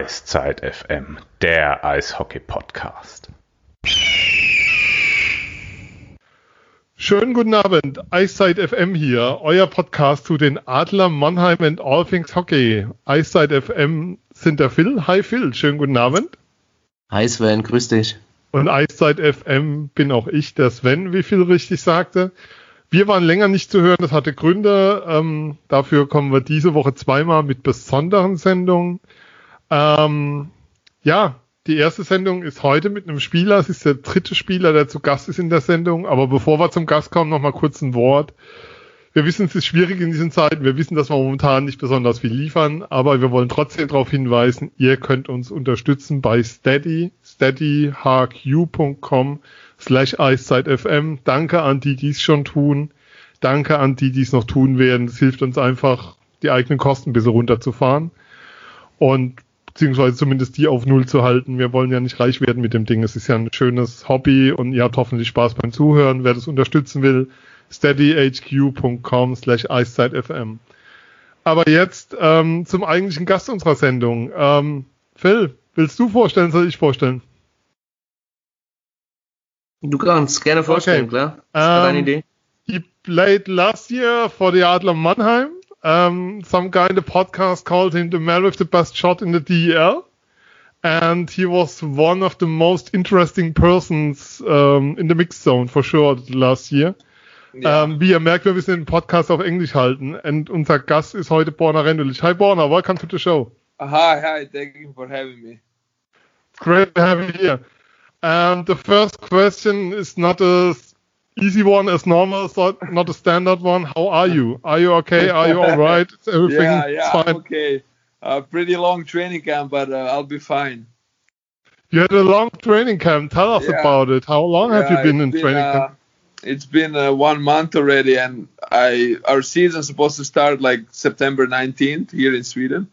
Eiszeit FM, der Eishockey-Podcast. Schönen guten Abend, Eiszeit FM hier, euer Podcast zu den Adler Mannheim and All Things Hockey. Eiszeit FM sind der Phil. Hi Phil, schönen guten Abend. Hi Sven, grüß dich. Und Eiszeit FM bin auch ich, der Sven, wie Phil richtig sagte. Wir waren länger nicht zu hören, das hatte Gründe. Ähm, dafür kommen wir diese Woche zweimal mit besonderen Sendungen. Ähm, ja, die erste Sendung ist heute mit einem Spieler. Es ist der dritte Spieler, der zu Gast ist in der Sendung. Aber bevor wir zum Gast kommen, noch mal kurz ein Wort. Wir wissen, es ist schwierig in diesen Zeiten. Wir wissen, dass wir momentan nicht besonders viel liefern. Aber wir wollen trotzdem darauf hinweisen, ihr könnt uns unterstützen bei Steady, steadyhq.com slash eiszeitfm. Danke an die, die es schon tun. Danke an die, die es noch tun werden. Es hilft uns einfach, die eigenen Kosten ein bisschen runterzufahren. Und beziehungsweise zumindest die auf Null zu halten. Wir wollen ja nicht reich werden mit dem Ding. Es ist ja ein schönes Hobby und ihr habt hoffentlich Spaß beim Zuhören. Wer das unterstützen will, steadyhq.com slash eiszeitfm. Aber jetzt ähm, zum eigentlichen Gast unserer Sendung. Ähm, Phil, willst du vorstellen, soll ich vorstellen? Du kannst gerne vorstellen, okay. klar. Das um, deine Idee. He played last year for the Adler Mannheim. Um, some guy in the podcast called him the man with the best shot in the DEL. And he was one of the most interesting persons um, in the mixed zone for sure last year. Ja. Um, wie ihr merkt, wir müssen den Podcast auf Englisch halten. Und unser Gast ist heute Borna Rendulić. Hi Borna, welcome to the show. Hi, hi, thank you for having me. It's great to have you here. And the first question is not a easy one as normal, so not a standard one. How are you? Are you okay? Are you all right? Is everything yeah, yeah, fine? okay. Uh, pretty long training camp, but uh, I'll be fine. You had a long training camp. Tell us Yeah. about it. How long have you been it's in training uh, camp? It's been uh, one month already, and I our season's supposed to start like September 19th here in Sweden,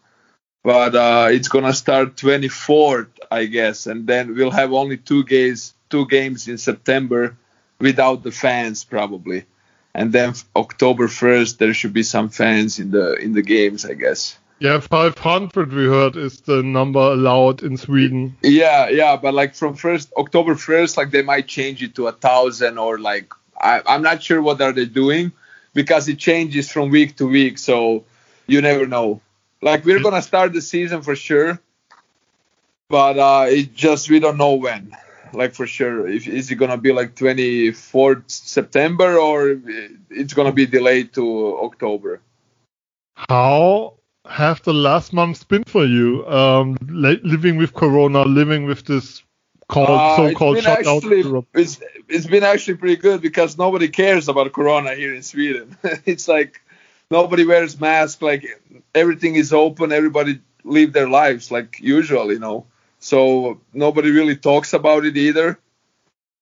but uh, it's gonna start 24th, I guess, and then we'll have only two games two games in September without the fans probably, and then October 1st there should be some fans in the in the games, I guess. Yeah, 500 we heard is the number allowed in Sweden. Yeah, yeah, but like from first October first, like they might change it to a thousand or like I, I'm not sure what are they doing because it changes from week to week, so you never know. Like we're gonna start the season for sure, but uh, it just we don't know when. Like for sure, if is it gonna be like 24th September or it's gonna be delayed to October? How have the last months been for you? Um, li- living with Corona, living with this called Uh, so-called it's shutdown. actually- Europe. it's it's been actually pretty good because nobody cares about corona here in Sweden. it's like nobody wears masks, like everything is open, everybody live their lives like usual, you know. So nobody really talks about it either.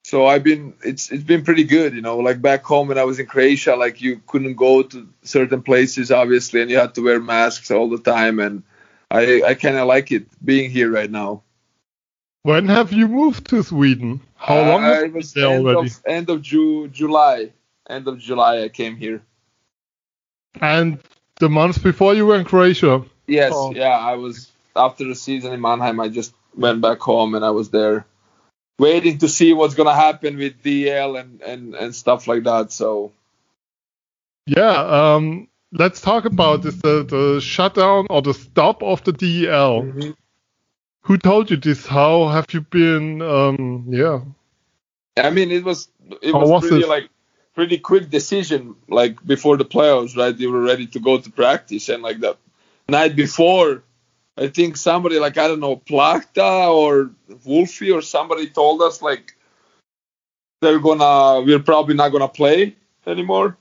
So I've been it's it's been pretty good, you know. Like back home when I was in Croatia, like you couldn't go to certain places obviously and you had to wear masks all the time and I I kind of like it being here right now. When have you moved to Sweden? How long Uh, it was there end already? Of, end of Ju- July. End of July, I came here. And the months before you were in Croatia. Yes, Oh. yeah. I was after the season in Mannheim. I just went back home and I was there, waiting to see what's gonna happen with DEL and and and stuff like that. So Yeah, um, let's talk about this, the, the shutdown or the stop of the DEL. Mm-hmm. Who told you this? How have you been? Um, yeah, I mean, it was it How was, was pretty like pretty quick decision. Like before the playoffs, right? They were ready to go to practice, and like the night before, I think somebody like I don't know Plachta or Wolfie or somebody told us like they're gonna we're probably not gonna play anymore.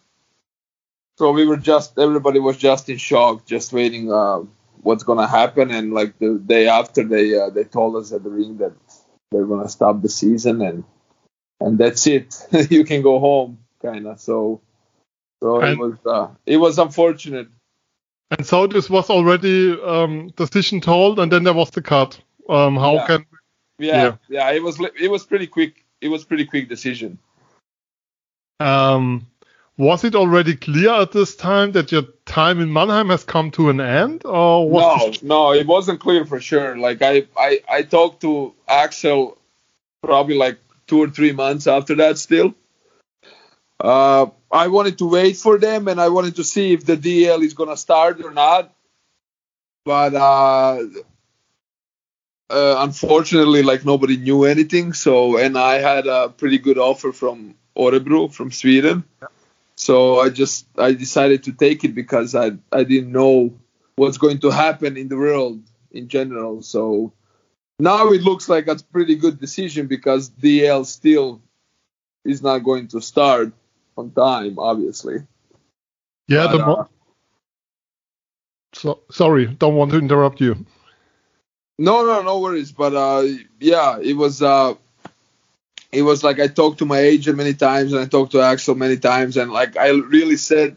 So we were just everybody was just in shock, just waiting uh, what's gonna happen. And like the day after, they uh, they told us at the ring that they're gonna stop the season and and that's it. you can go home, kind of. So, so it was uh, it was unfortunate. And so this was already um, decision told, and then there was the cut. Um, how Yeah. can Yeah, Yeah. yeah, It was it was pretty quick. It was pretty quick decision. um, was it already clear at this time that your time in Mannheim has come to an end, or no? No, it wasn't clear for sure. Like I, I, I talked to Axel probably like two or three months after that. Still, uh, I wanted to wait for them, and I wanted to see if the DEL is gonna start or not. But uh, uh, unfortunately, like nobody knew anything. So, and I had a pretty good offer from Örebro from Sweden. So I just I decided to take it because I I didn't know what's going to happen in the world in general. So now it looks like a pretty good decision because DEL still is not going to start on time, obviously. Yeah, but, the mo- uh, so, sorry, don't want to interrupt you. No, no, no worries. But uh, yeah, it was uh, it was like I talked to my agent many times and I talked to Axel many times and like I really said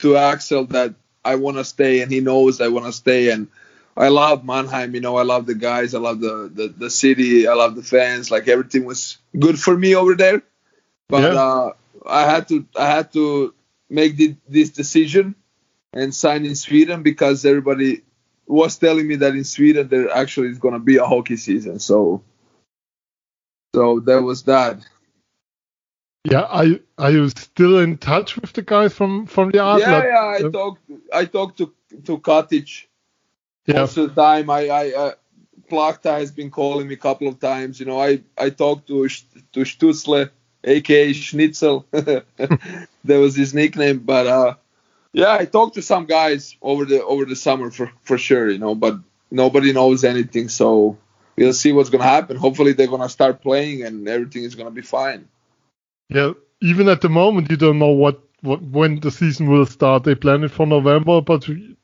to Axel that I want to stay and he knows I want to stay and I love Mannheim. You know, I love the guys. I love the, the the city. I love the fans. Like everything was good for me over there. But yeah. uh, I had to I had to make the, this decision and sign in Sweden because everybody was telling me that in Sweden there actually is going to be a hockey season. So, so there was that. Yeah, are you, are you still in touch with the guys from from the art? Yeah, yeah. I talked I talked to to Katic yeah. most of the time. I I uh, Plachta has been calling me a couple of times. You know, I I talked to to Stützle, aka Schnitzel. that was his nickname, but uh yeah, I talked to some guys over the over the summer for for sure, you know, but nobody knows anything, so we'll see what's gonna happen. Hopefully, they're gonna start playing and everything is gonna be fine. Yeah, even at the moment, you don't know what, what when the season will start. They plan it for November, but you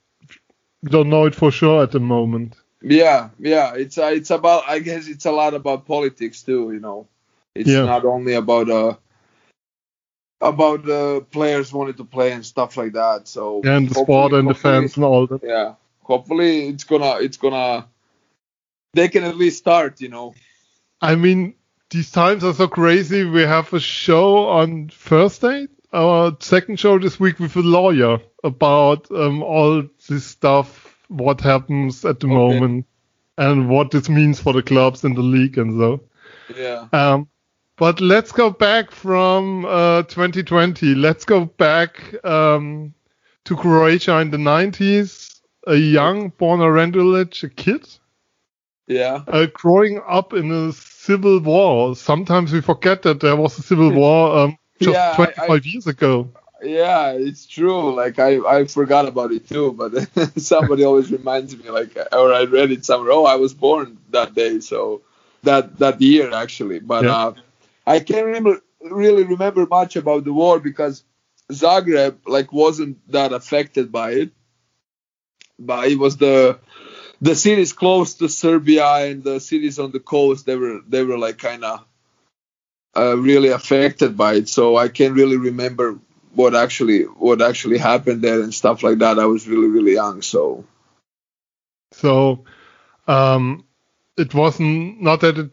don't know it for sure at the moment. Yeah, yeah, it's uh, it's about I guess it's a lot about politics too, you know. It's yeah. not only about uh about the players wanting to play and stuff like that. So yeah, and the sport and the fans and all that. Yeah, hopefully it's gonna it's gonna they can at least start. You know. I mean, these times are so crazy. We have a show on Thursday, our second show this week with a lawyer about um, all this stuff, what happens at the okay. moment, and what this means for the clubs in the league and so. Yeah. Um, but let's go back from uh, 2020. Let's go back um, to Croatia in the 90s. A young Borna Rendulić, a kid. Yeah. Uh, growing up in a civil war. Sometimes we forget that there was a civil war um, just yeah, 25 I, I, years ago. Yeah, it's true. Like I, I forgot about it too, but somebody always reminds me. Like, or I read it somewhere. Oh, I was born that day, so that that year actually. But yeah. uh, I can't remember really remember much about the war because Zagreb like wasn't that affected by it, but it was the the cities close to Serbia and the cities on the coast they were they were like kind of uh, really affected by it. So I can't really remember what actually what actually happened there and stuff like that. I was really really young, so. So, um, it wasn't not that it,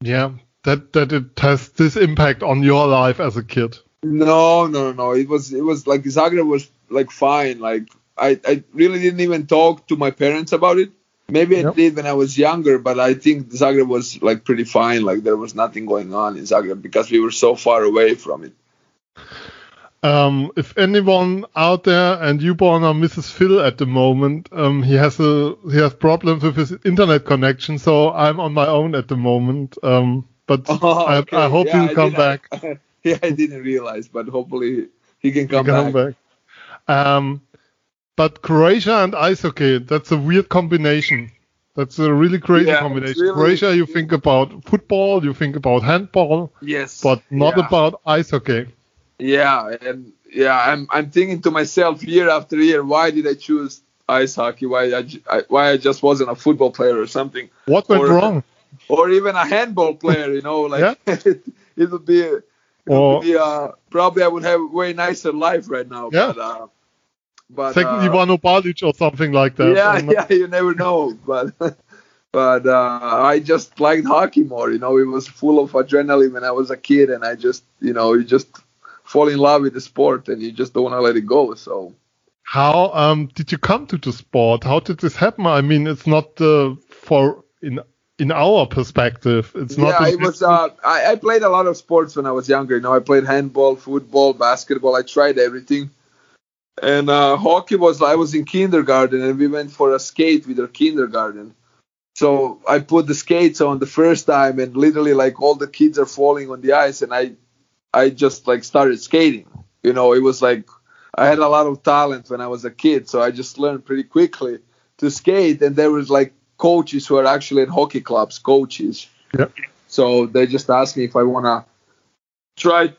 yeah, that that it has this impact on your life as a kid. No, no, no. It was it was like Zagreb was like fine. Like I I really didn't even talk to my parents about it. Maybe yep. I did when I was younger, but I think Zagreb was like pretty fine. Like there was nothing going on in Zagreb because we were so far away from it. Um, if anyone out there and you born on Mrs. Phil at the moment, um, he has a he has problems with his internet connection, so I'm on my own at the moment. Um, but oh, okay. I, I, hope yeah, he'll come back. yeah, I didn't realize, but hopefully he can come, he can back. back. Um, but Croatia and ice hockey, that's a weird combination. That's a really crazy yeah, combination. Really, Croatia, you think about football, you think about handball, yes, but not yeah. about ice hockey. Yeah, and yeah, I'm I'm thinking to myself year after year, why did I choose ice hockey? Why I, I why I just wasn't a football player or something? What went or, wrong? Or even a handball player, you know, like yeah. it, would be, it or, would be uh, probably I would have a way nicer life right now. Yeah. But, uh, but second uh, Ivano Balić or something like that. Yeah, yeah, you never know. But but uh, I just liked hockey more. You know, it was full of adrenaline when I was a kid, and I just, you know, you just fall in love with the sport, and you just don't want to let it go. So How um, did you come to the sport? How did this happen? I mean, it's not uh, for in in our perspective. It's not. Yeah, it was. Uh, I, I played a lot of sports when I was younger. You know, I played handball, football, basketball. I tried everything. And uh, hockey was. I was in kindergarten, and we went for a skate with our kindergarten. So I put the skates on the first time, and literally like all the kids are falling on the ice, and I, I just like started skating. You know, it was like I had a lot of talent when I was a kid, so I just learned pretty quickly to skate. And there was like coaches who are actually at hockey clubs, coaches. Yep. So they just asked me if I wanna try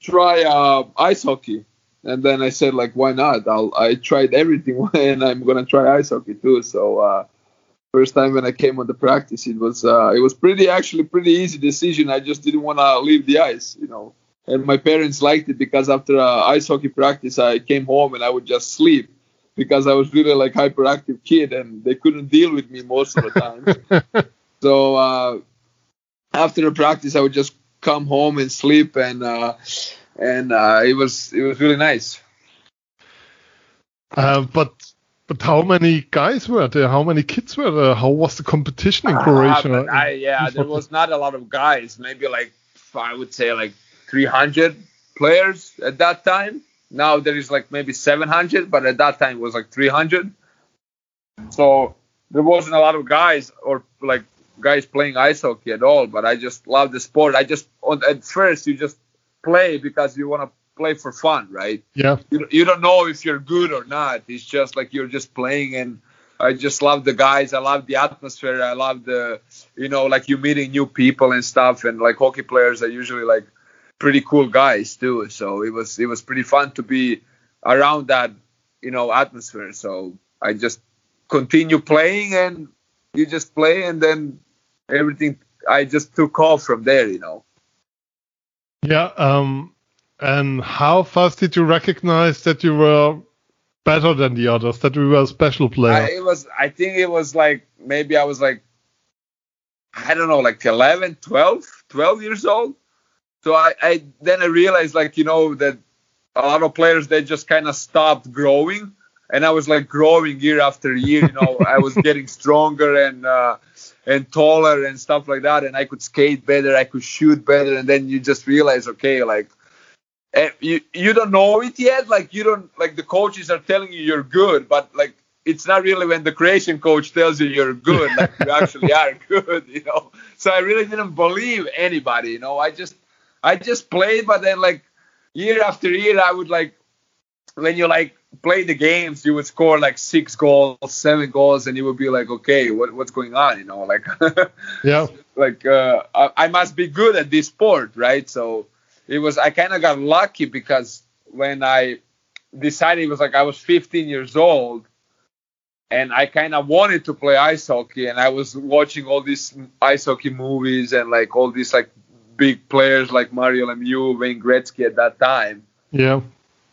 try uh, ice hockey, and then I said like, why not? I'll I tried everything, and I'm gonna try ice hockey too. So. Uh, first time when I came on the practice, it was uh, it was pretty actually pretty easy decision. I just didn't want to leave the ice, you know. And my parents liked it because after uh, ice hockey practice, I came home and I would just sleep because I was really like hyperactive kid and they couldn't deal with me most of the time. so uh, after the practice, I would just come home and sleep and uh, and uh, it was it was really nice. Uh, but but how many guys were there? How many kids were there? How was the competition in Croatia? Uh, I, yeah, there was not a lot of guys. Maybe like I would say like 300 players at that time. Now there is like maybe 700, but at that time it was like 300. So there wasn't a lot of guys or like guys playing ice hockey at all. But I just love the sport. I just at first you just play because you want to play for fun, right? Yeah. You, you don't know if you're good or not. It's just like you're just playing and I just love the guys. I love the atmosphere. I love the, you know, like you meeting new people and stuff. And like hockey players are usually like pretty cool guys too. So it was it was pretty fun to be around that, you know, atmosphere. So I just continue playing and you just play and then everything. I just took off from there, you know. Yeah. Um and how fast did you recognize that you were better than the others, that you were a special player? I, it was, I think it was like, maybe I was like, I don't know, like 11, 12, 12 years old. So I, I then I realized like, you know, that a lot of players, they just kind of stopped growing. And I was like growing year after year, you know, I was getting stronger and, uh, and taller and stuff like that. And I could skate better. I could shoot better. And then you just realize, okay, like, you you don't know it yet. Like you don't like the coaches are telling you you're good, but like it's not really when the Croatian coach tells you you're good, like you actually are good, you know. So I really didn't believe anybody, you know. I just I just played, but then like year after year, I would like when you like play the games, you would score like six goals, seven goals, and you would be like, okay, what, what's going on, you know? Like, yeah, like uh, I, I must be good at this sport, right? So it was I kind of got lucky because when I decided it was like I was 15 years old and I kind of wanted to play ice hockey and I was watching all these ice hockey movies and like all these like big players like Mario Lemieux, Wayne Gretzky at that time. Yeah.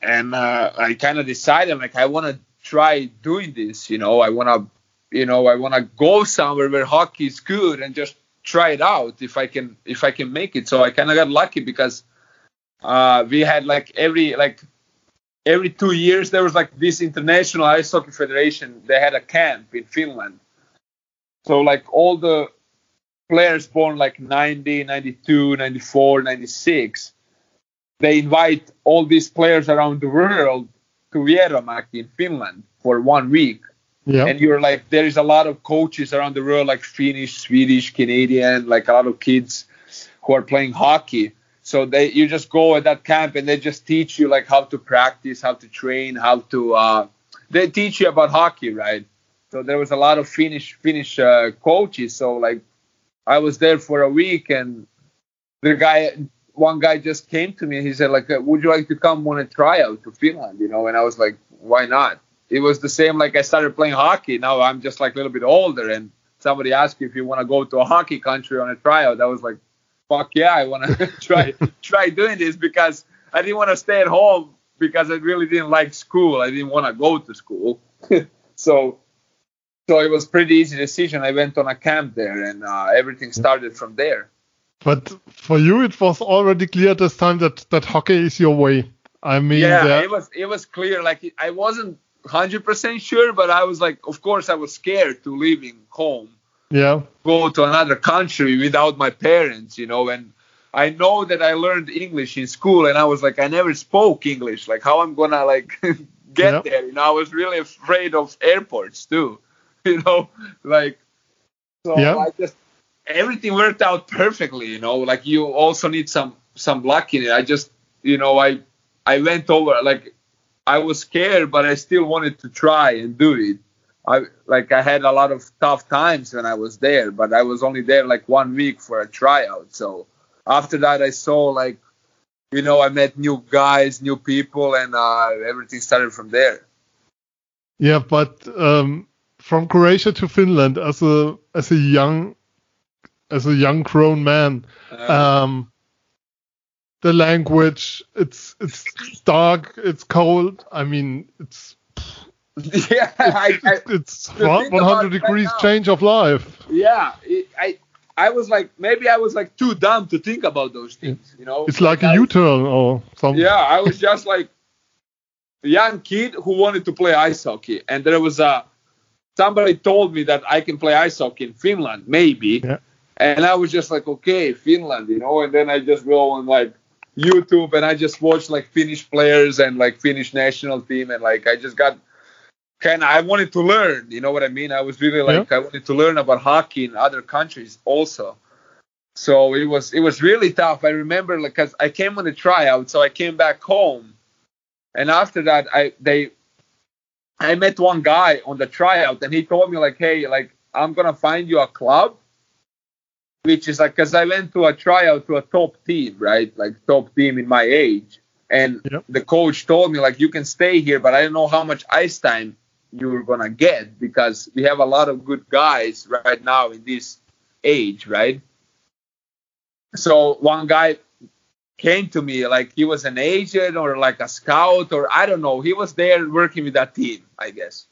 And uh, I kind of decided like I want to try doing this, you know, I want to you know, I want to go somewhere where hockey is good and just try it out if I can if I can make it. So I kind of got lucky because uh, we had like every like every two years there was like this international ice hockey federation they had a camp in finland so like all the players born like 90 92 94 96 they invite all these players around the world to Vierumäki in finland for one week yeah. and you're like there is a lot of coaches around the world like finnish swedish canadian like a lot of kids who are playing hockey so they you just go at that camp and they just teach you like how to practice, how to train, how to uh, they teach you about hockey, right? So there was a lot of Finnish Finnish uh, coaches. So like I was there for a week and the guy one guy just came to me and he said like uh, would you like to come on a tryout to Finland, you know? And I was like why not? It was the same like I started playing hockey. Now I'm just like a little bit older and somebody asked you if you want to go to a hockey country on a tryout. I was like fuck yeah, I want to try try doing this because I didn't want to stay at home because I really didn't like school. I didn't want to go to school. so so it was pretty easy decision. I went on a camp there and uh, everything started from there. But for you, it was already clear this time that that hockey is your way. I mean, yeah, that... it was it was clear. Like I wasn't hundred percent sure, but I was like, of course, I was scared to leaving home. Yeah. Go to another country without my parents, you know, and I know that I learned English in school, and I was like, I never spoke English. Like, how I'm gonna like get yep. there? You know, I was really afraid of airports too. You know, like so yep. I just everything worked out perfectly. You know, like you also need some some luck in it. I just you know I I went over like I was scared, but I still wanted to try and do it. I like I had a lot of tough times when I was there, but I was only there like one week for a tryout. So after that, I saw like, you know, I met new guys, new people, and uh, everything started from there. Yeah, but um, from Croatia to Finland as a as a young as a young grown man, uh, um, the language it's it's dark, it's cold. I mean, it's yeah, I, I, it's 100 degrees right change of life. Yeah, it, I I was like, maybe I was like too dumb to think about those things, you know. It's like, like a U-turn or something. Yeah, I was just like a young kid who wanted to play ice hockey, and there was a somebody told me that I can play ice hockey in Finland, maybe. Yeah. And I was just like, okay, Finland, you know. And then I just go on like YouTube and I just watch like Finnish players and like Finnish national team, and like I just got kind of I wanted to learn. You know what I mean? I was really like yeah. I wanted to learn about hockey in other countries also. So it was it was really tough. I remember like cause I came on a tryout, so I came back home, and after that I they I met one guy on the tryout, and he told me like, hey, like I'm gonna find you a club, which is like because I went to a tryout to a top team, right? Like top team in my age. And yep. the coach told me like you can stay here, but I don't know how much ice time you're gonna get because we have a lot of good guys right now in this age, right? So one guy came to me like he was an agent or like a scout or I don't know. He was there working with that team, I guess.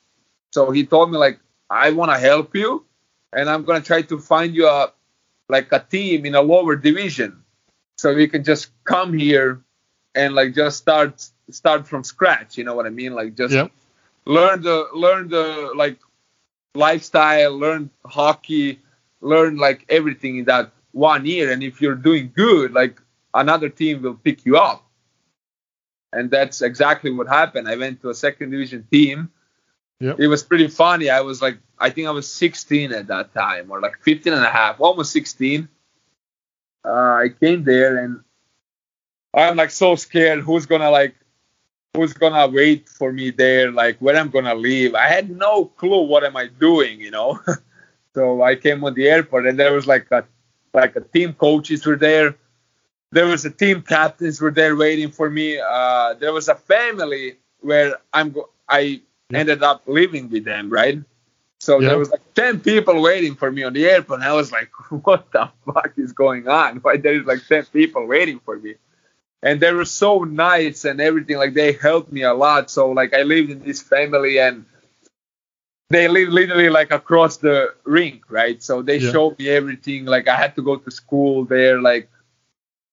So he told me like I want to help you and I'm gonna try to find you a like a team in a lower division so you can just come here and like just start start from scratch. You know what I mean? Like just learn the learn the like lifestyle, learn hockey, learn like everything in that one year. And if you're doing good, like another team will pick you up. And that's exactly what happened. I went to a second division team. Yep. It was pretty funny. I was like, I think I was 16 at that time, or like 15 and a half, almost 16. Uh, I came there and I'm like so scared. Who's gonna like who's gonna wait for me there, like where I'm gonna leave. I had no clue what am I doing, you know. so I came on the airport and there was like a like a team coaches were there. There was a team captains were there waiting for me. Uh, there was a family where I'm go- I ended up living with them, right? So there was like ten people waiting for me on the airport. And I was like, what the fuck is going on? Why there is like ten people waiting for me? and they were so nice and everything like they helped me a lot so like i lived in this family and they live literally like across the rink right so they yeah. showed me everything like i had to go to school there like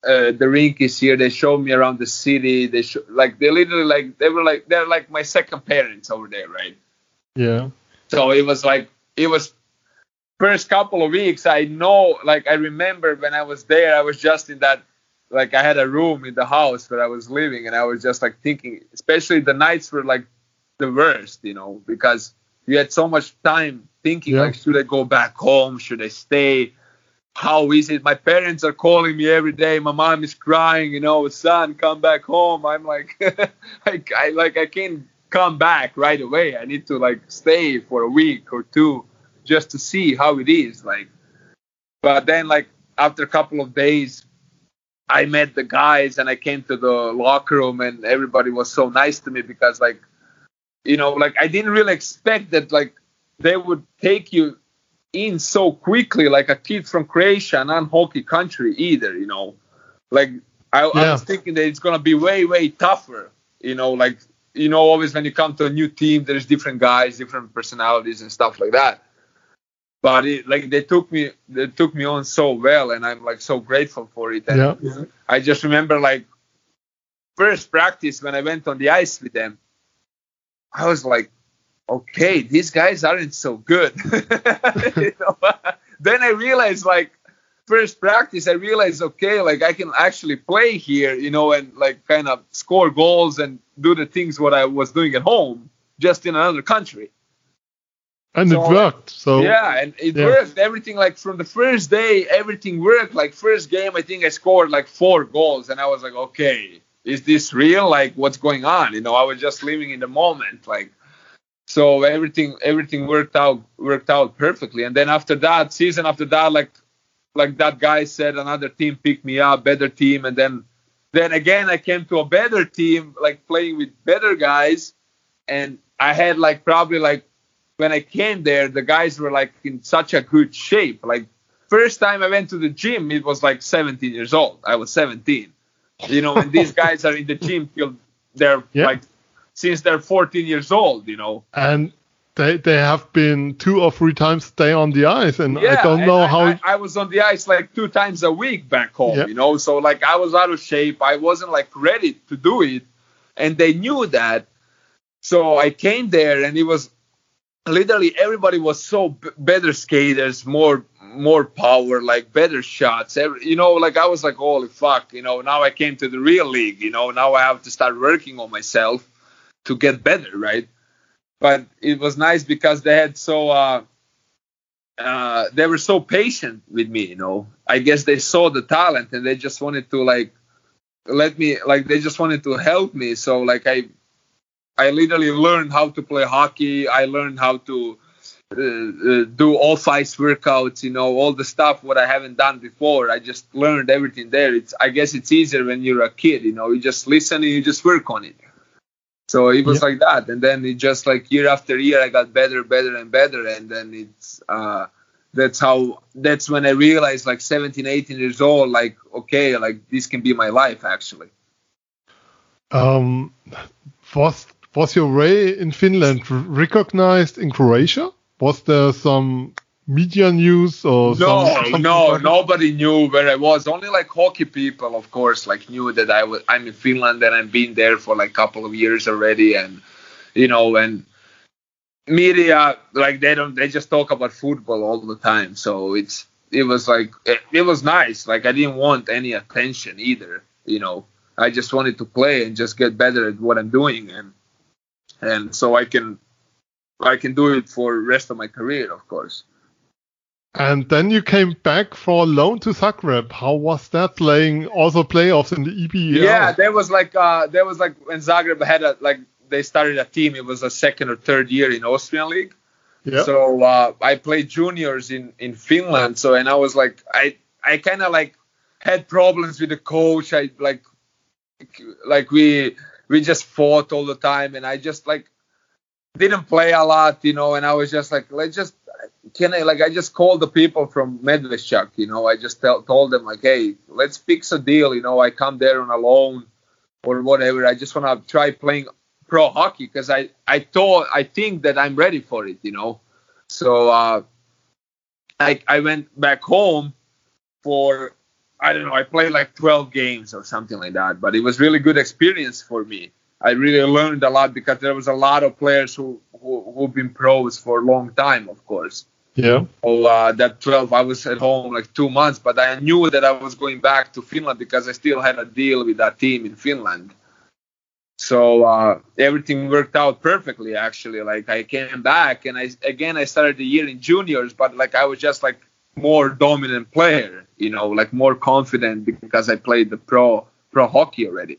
uh, the rink is here they showed me around the city they show, like they literally like they were like they're like my second parents over there right yeah so it was like it was first couple of weeks i know like i remember when i was there i was just in that like I had a room in the house where I was living, and I was just like thinking, especially the nights were like the worst, you know, because you had so much time thinking yeah. like, should I go back home? Should I stay? How is it? My parents are calling me every day. My mom is crying, you know, son, come back home. I'm like, I, I like I can't come back right away. I need to like stay for a week or two just to see how it is. Like, but then like after a couple of days, I met the guys and I came to the locker room and everybody was so nice to me because like you know like I didn't really expect that like they would take you in so quickly like a kid from Croatia non hockey country either you know like I, yeah. I was thinking that it's gonna be way way tougher you know like you know always when you come to a new team there's different guys different personalities and stuff like that but it, like they took me they took me on so well and i'm like so grateful for it and yeah. i just remember like first practice when I went on the ice with them, I was like, okay, these guys aren't so good. you know? then I realized, like, first practice, I realized, okay, like I can actually play here, you know, and like kind of score goals and do the things what I was doing at home, just in another country. And so, it worked. So yeah, and it yeah. worked. Everything like from the first day, everything worked. Like first game, I think I scored like four goals, and I was like, okay, is this real? Like what's going on? You know, I was just living in the moment, like so everything everything worked out worked out perfectly. And then after that season after that like like that guy said another team picked me up better team. And then then again i came to a better team like playing with better guys. And i had like probably like when i came there the guys were like in such a good shape. Like first time i went to the gym it was like 17 years old. I was 17 you know and these guys are in the gym till they're yeah. like since they're 14 years old, you know. And they they have been two or three times a day on the ice, and yeah, I don't know I, how. I, I, was on the ice like two times a week back home, yeah. you know. So like I was out of shape. I wasn't like ready to do it, and they knew that. So I came there, and it was literally everybody was so b- better skaters, more more power, like better shots. Every, you know, like I was like, holy fuck, you know. Now I came to the real league, you know. Now I have to start working on myself to get better, right? But it was nice because they had so uh, uh, they were so patient with me, you know. I guess they saw the talent and they just wanted to like let me like they just wanted to help me. So like I I literally learned how to play hockey. I learned how to uh, uh, do all ice workouts, you know, all the stuff what I haven't done before. I just learned everything there. It's I guess it's easier when you're a kid, you know. You just listen and you just work on it. So it was yeah. like that, and then it just like year after year, I got better, better, and better, and then it's uh, that's how that's when I realized like 17, 18 years old, like okay, like this can be my life actually. Um, was was your way in Finland recognized in Croatia? Was there some media news or no no nobody knew where i was. Only like hockey people of course like knew that i was i'm in finland and i've been there for like a couple of years already and you know and media like they don't they just talk about football all the time. So it's it was like it, it was nice. Like i didn't want any attention either you know. I just wanted to play and just get better at what i'm doing and and so i can i can do it for the rest of my career of course and then you came back for a loan to Zagreb. How was that playing also playoffs in the EBEL? Yeah, there was like uh there was like when Zagreb had a like they started a team. It was a second or third year in Austrian league. Yeah. So uh, I played juniors in in Finland. So and I was like I I kind of like had problems with the coach. I like like we we just fought all the time, and I just like didn't play a lot, you know. And I was just like let's just can I like I just called the people from Medveščak, you know, I just tell, told them like, hey, let's fix a deal, you know, I come there on a loan or whatever. I just want to try playing pro hockey because I I thought I think that I'm ready for it, you know. So uh, I I went back home for I don't know I played like 12 games or something like that, but it was really good experience for me. I really learned a lot because there was a lot of players who, who who've been pros for a long time, of course. Yeah. So uh, that 12, I was at home like two months, but I knew that I was going back to Finland because I still had a deal with that team in Finland. So uh, everything worked out perfectly, actually. Like I came back and I again I started the year in juniors, but like I was just like more dominant player, you know, like more confident because I played the pro pro hockey already.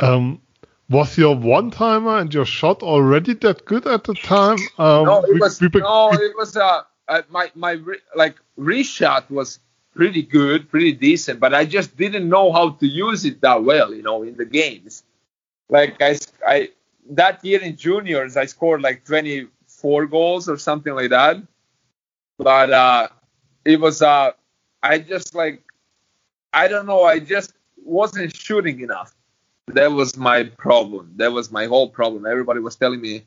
Um, was your one timer and your shot already that good at the time? Um, no, it was we, we, no, it was uh, uh my my like wrist shot was pretty good, pretty decent, but I just didn't know how to use it that well, you know, in the games. Like I I that year in juniors, I scored like 24 goals or something like that, but uh, it was uh, I just like I don't know, I just wasn't shooting enough that was my problem. That was my whole problem. Everybody was telling me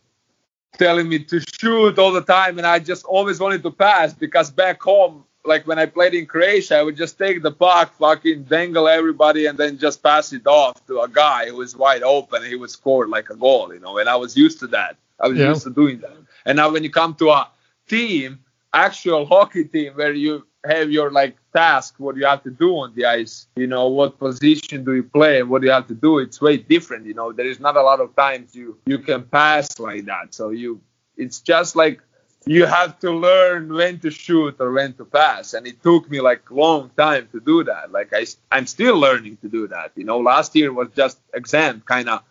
telling me to shoot all the time and I just always wanted to pass because back home like when I played in Croatia, I would just take the puck, fucking dangle everybody, and then just pass it off to a guy who was wide open. He would score like a goal, you know. And I was used to that. I was yeah. used to doing that. And now when you come to a team, actual hockey team, where you have your like task, what you have to do on the ice, you know, what position do you play, and what you have to do, it's way different, you know. There is not a lot of times you you can pass like that. So you, it's just like you have to learn when to shoot or when to pass and it took me like long time to do that like I, i'm still learning to do that you know last year was just exam kind of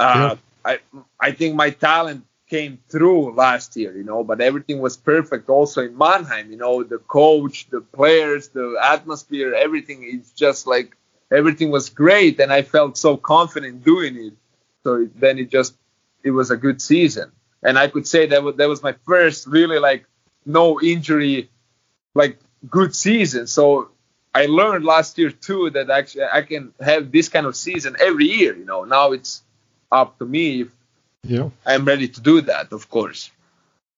uh, yeah. i i think my talent came through last year you know but everything was perfect also in mannheim you know the coach the players the atmosphere everything is just like everything was great and i felt so confident doing it so then it just it was a good season and I could say that was, that was my first really like no injury like good season. So I learned last year too that actually I can have this kind of season every year. You know, now it's up to me if yeah. I'm ready to do that, of course.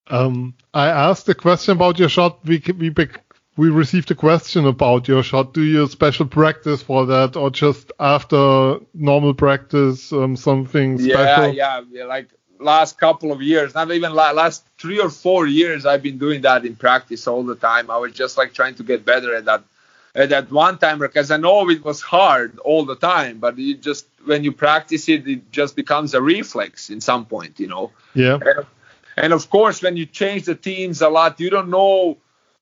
Um, I asked a question about your shot. We we we received a question about your shot. Do you special practice for that, or just after normal practice, um, something special? Yeah, yeah, like last couple of years, not even last three or four years, I've been doing that in practice all the time. I was just like trying to get better at that at that one timer because I know it was hard all the time, but you just when you practice it, it just becomes a reflex in some point, you know. Yeah. And, and of course, when you change the teams a lot, you don't know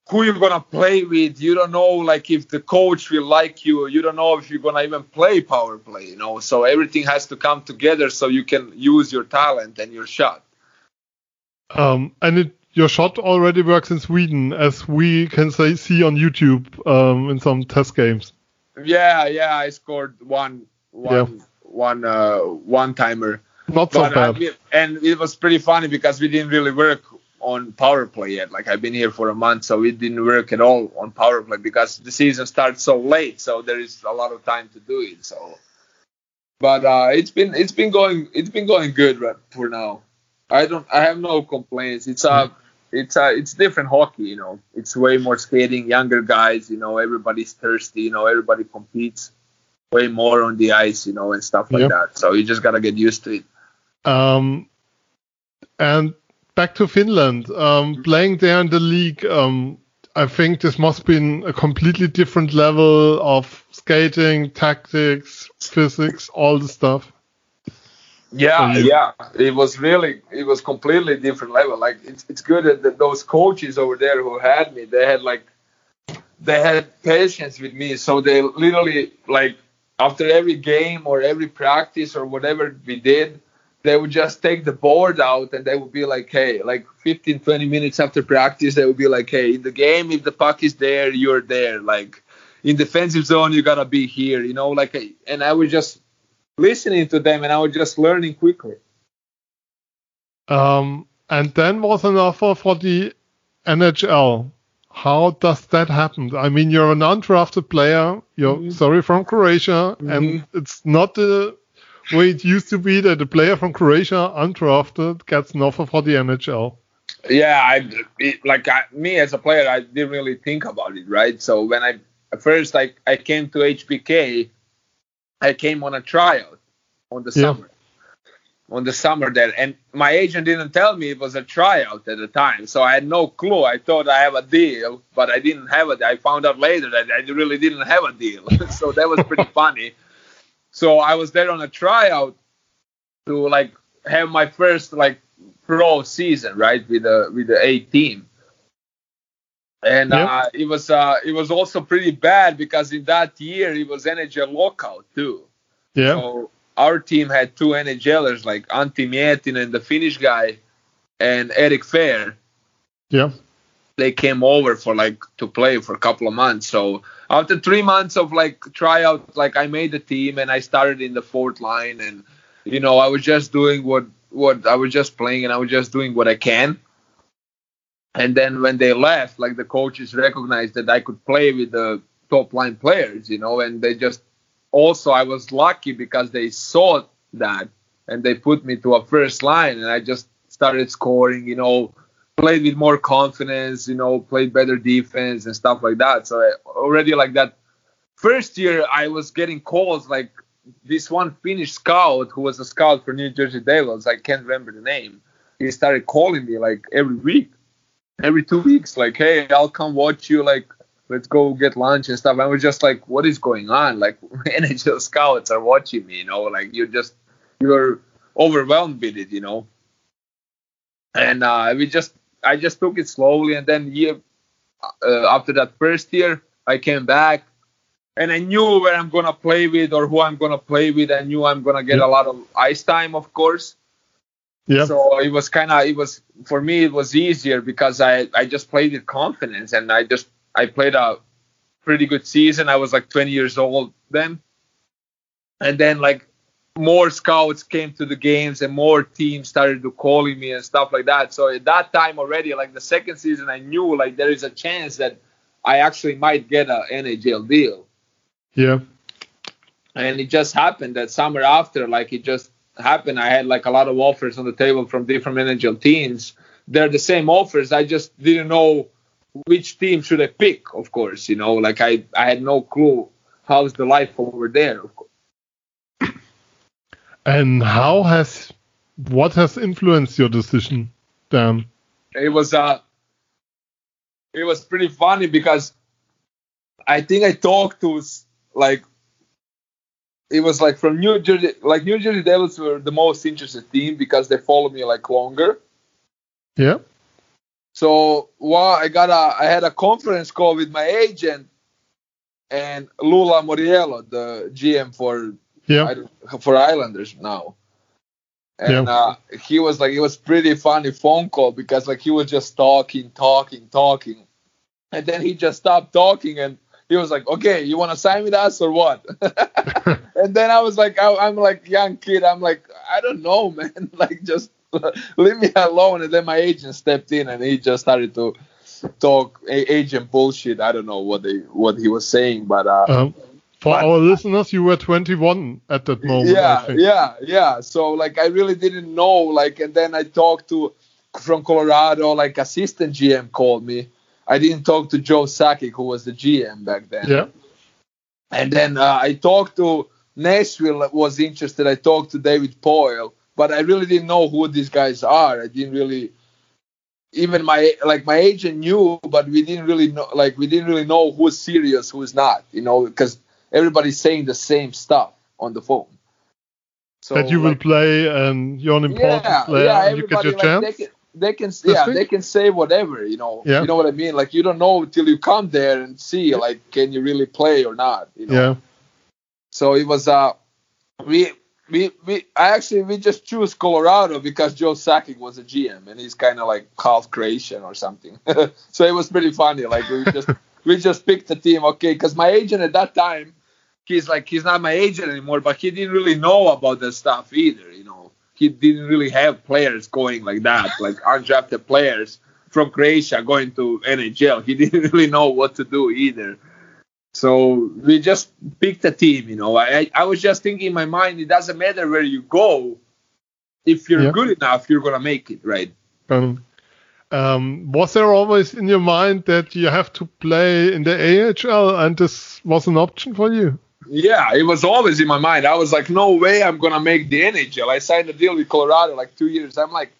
who you're gonna play with. You don't know like if the coach will like you. You don't know if you're gonna even play power play. You know, so everything has to come together so you can use your talent and your shot. Um, and it, your shot already works in Sweden, as we can say see on YouTube um, in some test games. Yeah, yeah, I scored one, one, yeah. one, uh, one timer. Not so but, uh, bad. and it was pretty funny because we didn't really work on power play yet. Like I've been here for a month, so it didn't work at all on power play because the season starts so late. So there is a lot of time to do it. So, but uh, it's been it's been going it's been going good right, for now. I don't I have no complaints. It's a uh, it's a uh, it's different hockey. You know, it's way more skating, younger guys. You know, everybody's thirsty. You know, everybody competes way more on the ice. You know, and stuff like yep. that. So you just gotta get used to it. Um, and back to Finland, um, playing there in the league, um, I think this must be a completely different level of skating, tactics, physics, all the stuff. Yeah, yeah, it was really, it was completely different level. Like it's, it's good that those coaches over there who had me, they had like, they had patience with me. So they literally like after every game or every practice or whatever we did, they would just take the board out and they would be like, hey, like 15, 20 minutes after practice, they would be like, hey, in the game, if the puck is there, you're there. Like in defensive zone, you gotta be here, you know, like, and I was just listening to them and I was just learning quickly. Um, and then was an offer for the NHL. How does that happen? I mean, you're an undrafted player. You're mm-hmm. sorry from Croatia, mm-hmm. and it's not the way it used to be that a player from Croatia, undrafted, gets an offer for the NHL. Yeah, I it, like I, me as a player, I didn't really think about it, right? So when I first I, I came to HPK, I came on a tryout on the yeah. summer, on the summer there, and my agent didn't tell me it was a tryout at the time, so I had no clue. I thought I have a deal, but I didn't have it. I found out later that I really didn't have a deal, so that was pretty funny. So I was there on a tryout to like have my first like pro season, right, with the with the A team. And yep. uh, it was uh, it was also pretty bad because in that year it was NHL lockout too. Yeah. So our team had two NHLers like Antti Miettinen, the Finnish guy, and Eric Fehr. Yeah. They came over for like to play for a couple of months. So after three months of like tryout, like I made the team and I started in the fourth line, and you know I was just doing what what I was just playing and I was just doing what I can. And then when they left, like the coaches recognized that I could play with the top line players, you know, and they just also I was lucky because they saw that and they put me to a first line and I just started scoring, you know, played with more confidence, you know, played better defense and stuff like that. So I, already like that first year, I was getting calls like this one Finnish scout who was a scout for New Jersey Devils. I can't remember the name. He started calling me like every week, every two weeks, like, hey, I'll come watch you. Like, let's go get lunch and stuff. I was just like, what is going on? Like, NHL scouts are watching me, you know, like you're just, you're overwhelmed with it, you know. And uh, we just, I just took it slowly. And then year, uh, after that first year, I came back and I knew where I'm gonna play with or who I'm gonna play with. I knew I'm gonna get a lot of ice time, of course. Yeah. So it was kind of it was for me it was easier because I I just played with confidence and I just I played a pretty good season. I was like 20 years old then, and then like more scouts came to the games and more teams started to calling me and stuff like that. So at that time already, like the second season, I knew like there is a chance that I actually might get a NHL deal. Yeah. And it just happened that summer after, like it just happened. I had like a lot of offers on the table from different NHL teams. They're the same offers. I just didn't know which team should I pick, of course. You know, like I, I had no clue how's the life over there, of. And how has what has influenced your decision, Dan? It was uh it was pretty funny because I think I talked to like it was like from New Jersey, like New Jersey Devils were the most interested team because they followed me like longer. Yeah. So well, I got a, I had a conference call with my agent and Lou Lamoriello, the GM for yeah for Islanders now. And yeah. uh, he was like, it was pretty funny phone call because like he was just talking, talking, talking, and then he just stopped talking and he was like, okay, you want to sign with us or what? and then I was like, I, am like young kid. I'm like, I don't know, man. like just leave me alone. And then my agent stepped in and he just started to talk agent bullshit. I don't know what they what he was saying, but uh, um, for but, our listeners, you were 21 at that moment. Yeah, yeah, yeah. So like I really didn't know. Like, and then I talked to from Colorado, like assistant GM called me I didn't talk to Joe Sakic, who was the GM back then. Yeah. And then uh, I talked to Nashville was interested. I talked to David Poile, but I really didn't know who these guys are. I didn't really even my like my agent knew, but we didn't really know like we didn't really know who's serious, who's not, you know, because everybody's saying the same stuff on the phone. So, that you like, will play and you're an important yeah, player yeah, and you get your like, chance. They they can yeah they can say whatever you know. Yeah. you know what I mean? Like you don't know until you come there and see like can you really play or not you know? Yeah. So it was uh we we we I actually we just choose Colorado because Joe Sakic was a GM and he's kind of like half Croatian or something. So it was pretty funny like we just we just picked the team okay because my agent at that time he's like he's not my agent anymore but he didn't really know about the stuff either you know he didn't really have players going like that, like undrafted players from Croatia going to NHL. He didn't really know what to do either. So we just picked a team, you know. I I was just thinking in my mind, it doesn't matter where you go, if you're good enough, you're gonna make it, right? Um, um, was there always in your mind that you have to play in the AHL, and this was an option for you? Yeah, it was always in my mind. I was like, no way I'm gonna make the NHL. I signed a deal with Colorado like two years. I'm like,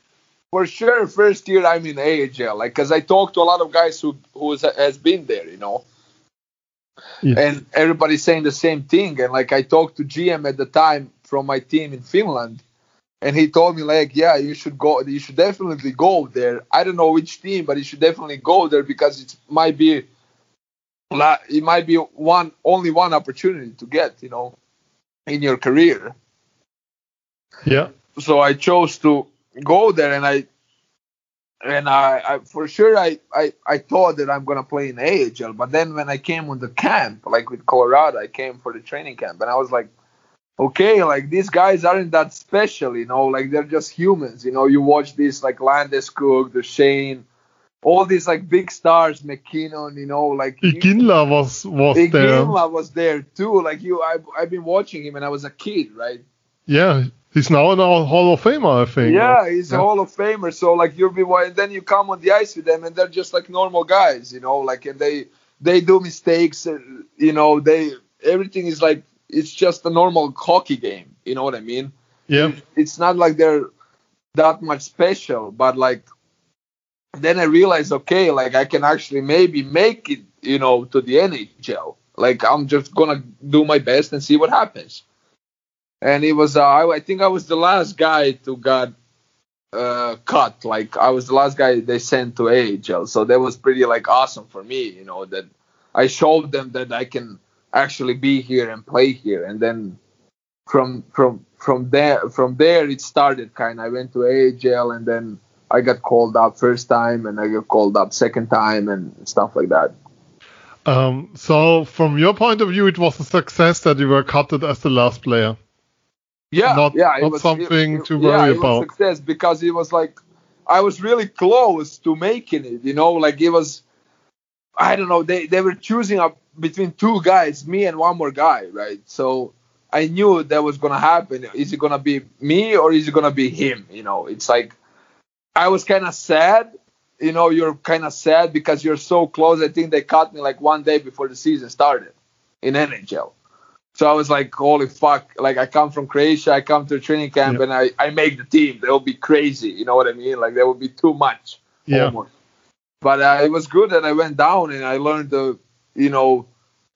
for sure, first year I'm in AHL, like, cause I talked to a lot of guys who who has been there, you know. Yeah. And everybody's saying the same thing. And like I talked to GM at the time from my team in Finland, and he told me like, yeah, you should go. You should definitely go there. I don't know which team, but you should definitely go there because it might be it might be one only one opportunity to get, you know, in your career. Yeah. So I chose to go there, and I and I, I for sure I, I I thought that I'm gonna play in AHL, but then when I came on the camp, like with Colorado, I came for the training camp, and I was like, okay, like these guys aren't that special, you know, like they're just humans, you know. You watch this like Landeskog, Duchene, all these like big stars, MacKinnon, you know, like Iginla was was there. Iginla was there too. Like you, I I've been watching him and I was a kid, right? Yeah, He's now in our Hall of Famer, I think. Yeah, he's yeah. a Hall of Famer. So like you'll be and then you come on the ice with them, and they're just like normal guys, you know. Like and they they do mistakes, and, you know. They everything is like it's just a normal hockey game. You know what I mean? Yeah. It's not like they're that much special, but like then I realized, okay, like I can actually maybe make it, you know, to the NHL. Like I'm just gonna do my best and see what happens and it was uh, I, I, think I was the last guy to got uh, cut. Like I was the last guy they sent to AHL, so that was pretty like awesome for me. You know that I showed them that I can actually be here and play here, and then from from from there from there it started kind. I went to AHL, and then I got called up first time, and I got called up second time, and stuff like that. Um, so, from your point of view, it was a success that you were cut as the last player. Yeah, not, yeah, not was, something it, to worry yeah, about. success because it was like I was really close to making it. You know, like it was. I don't know. They they were choosing up between two guys, me and one more guy, right? So I knew that was gonna happen. Is it gonna be me or is it gonna be him? You know, it's like I was kind of sad. You know, you're kind of sad because you're so close. I think they caught me like one day before the season started in NHL. So I was like, holy fuck! Like I come from Croatia, I come to a training camp, yeah. and I, I make the team. That would be crazy. You know what I mean? Like that would be too much. Yeah. Almost. But uh, it was good that I went down and I learned the, you know,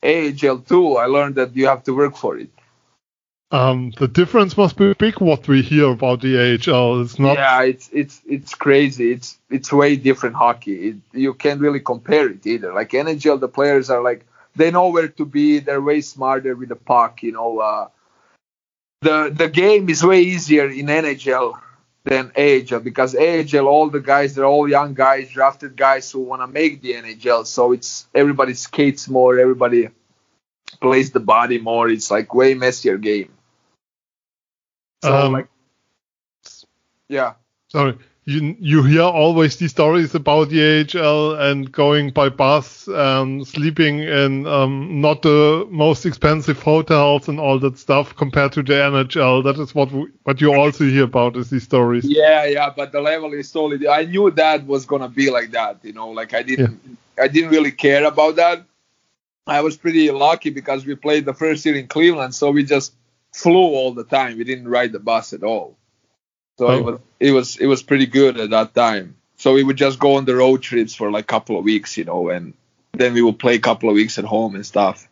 AHL too. I learned that you have to work for it. Um, the difference must be big. What we hear about the AHL is not. Yeah, it's it's it's crazy. It's it's way different hockey. It, you can't really compare it either. Like NHL, the players are like they know where to be. They're way smarter with the puck. You know, uh, the the game is way easier in NHL than AHL because AHL, all the guys, they're all young guys, drafted guys who want to make the NHL. So it's everybody skates more, everybody plays the body more. It's like way messier game. So um, like, yeah. Sorry you you hear always these stories about the AHL and going by bus, um, sleeping in um, not the most expensive hotels and all that stuff compared to the NHL. That is what we, what you also hear about is these stories. Yeah, yeah, but the level is solid. I knew that was gonna be like that. You know, like I didn't yeah. I didn't really care about that. I was pretty lucky because we played the first year in Cleveland, so we just flew all the time. We didn't ride the bus at all. So oh. it was it was it was pretty good at that time. So we would just go on the road trips for like a couple of weeks, you know, and then we would play a couple of weeks at home and stuff.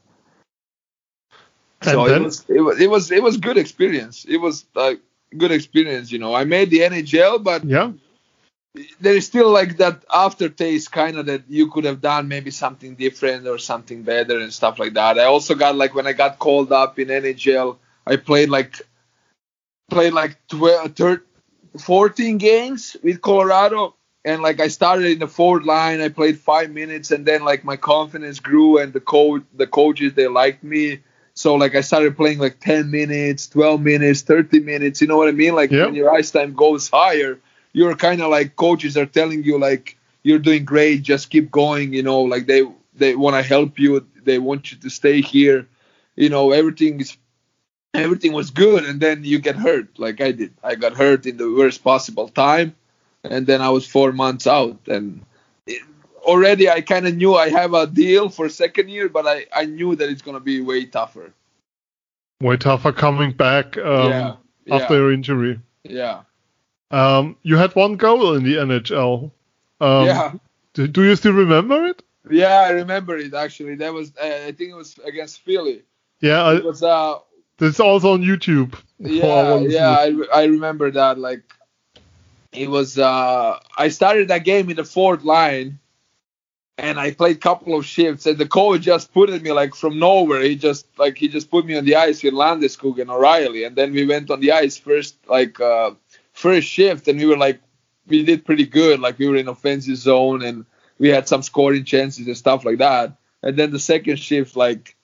And so then? it was it was it was it was good experience. It was like good experience, you know. I made the NHL, but yeah, there is still like that aftertaste, kind of that you could have done maybe something different or something better and stuff like that. I also got like when I got called up in NHL, I played like played like 12, 13, 14 games with Colorado, and like I started in the fourth line. I played five minutes, and then like my confidence grew, and the coach, the coaches, they liked me. So like I started playing like 10 minutes, 12 minutes, 30 minutes. You know what I mean? Like yep. when your ice time goes higher, you're kind of like coaches are telling you like you're doing great, just keep going. You know, like they they want to help you. They want you to stay here. You know, everything is everything was good and then you get hurt like i did. I got hurt in the worst possible time and then i was four months out and it, already i kind of knew i have a deal for second year but i, I knew that it's going to be way tougher. Way tougher coming back um, yeah, yeah. after your injury. Yeah. Um, you had one goal in the nhl um, yeah. do, do you still remember it? Yeah i remember it actually. That was uh, i think it was against philly. Yeah it was uh it's also on YouTube. Yeah, yeah, I, I remember that. Like, it was. uh I started that game in the fourth line, and I played a couple of shifts, and the coach just put me like from nowhere. He just like he just put me on the ice with Landeskog and O'Reilly, and then we went on the ice first like uh first shift, and we were like we did pretty good. Like we were in offensive zone, and we had some scoring chances and stuff like that. And then the second shift, like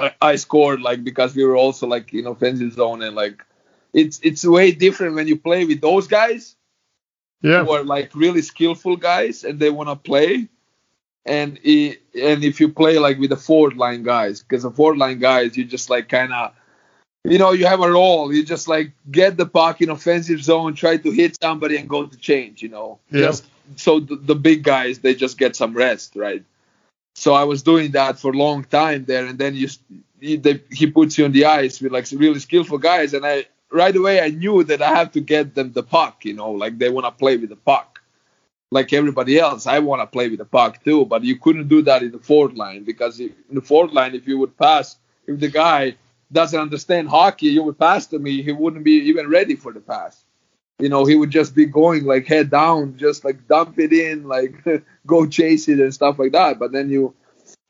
I, I scored like because we were also like in offensive zone and like it's it's way different when you play with those guys yeah. who are like really skillful guys and they want to play and it, and if you play like with the forward line guys because the forward line guys you just like kind of you know, you have a role. You just like get the puck in offensive zone, try to hit somebody, and go to change. You know, yeah. just so the, the big guys they just get some rest, right? So I was doing that for a long time there, and then you he, they, he puts you on the ice with like really skillful guys, and I right away I knew that I have to get them the puck. You know, like they want to play with the puck, like everybody else. I want to play with the puck too, but you couldn't do that in the fourth line because in the fourth line, if you would pass, if the guy doesn't understand hockey, you would pass to me, he wouldn't be even ready for the pass. You know, he would just be going like head down, just like dump it in, like go chase it and stuff like that. But then you,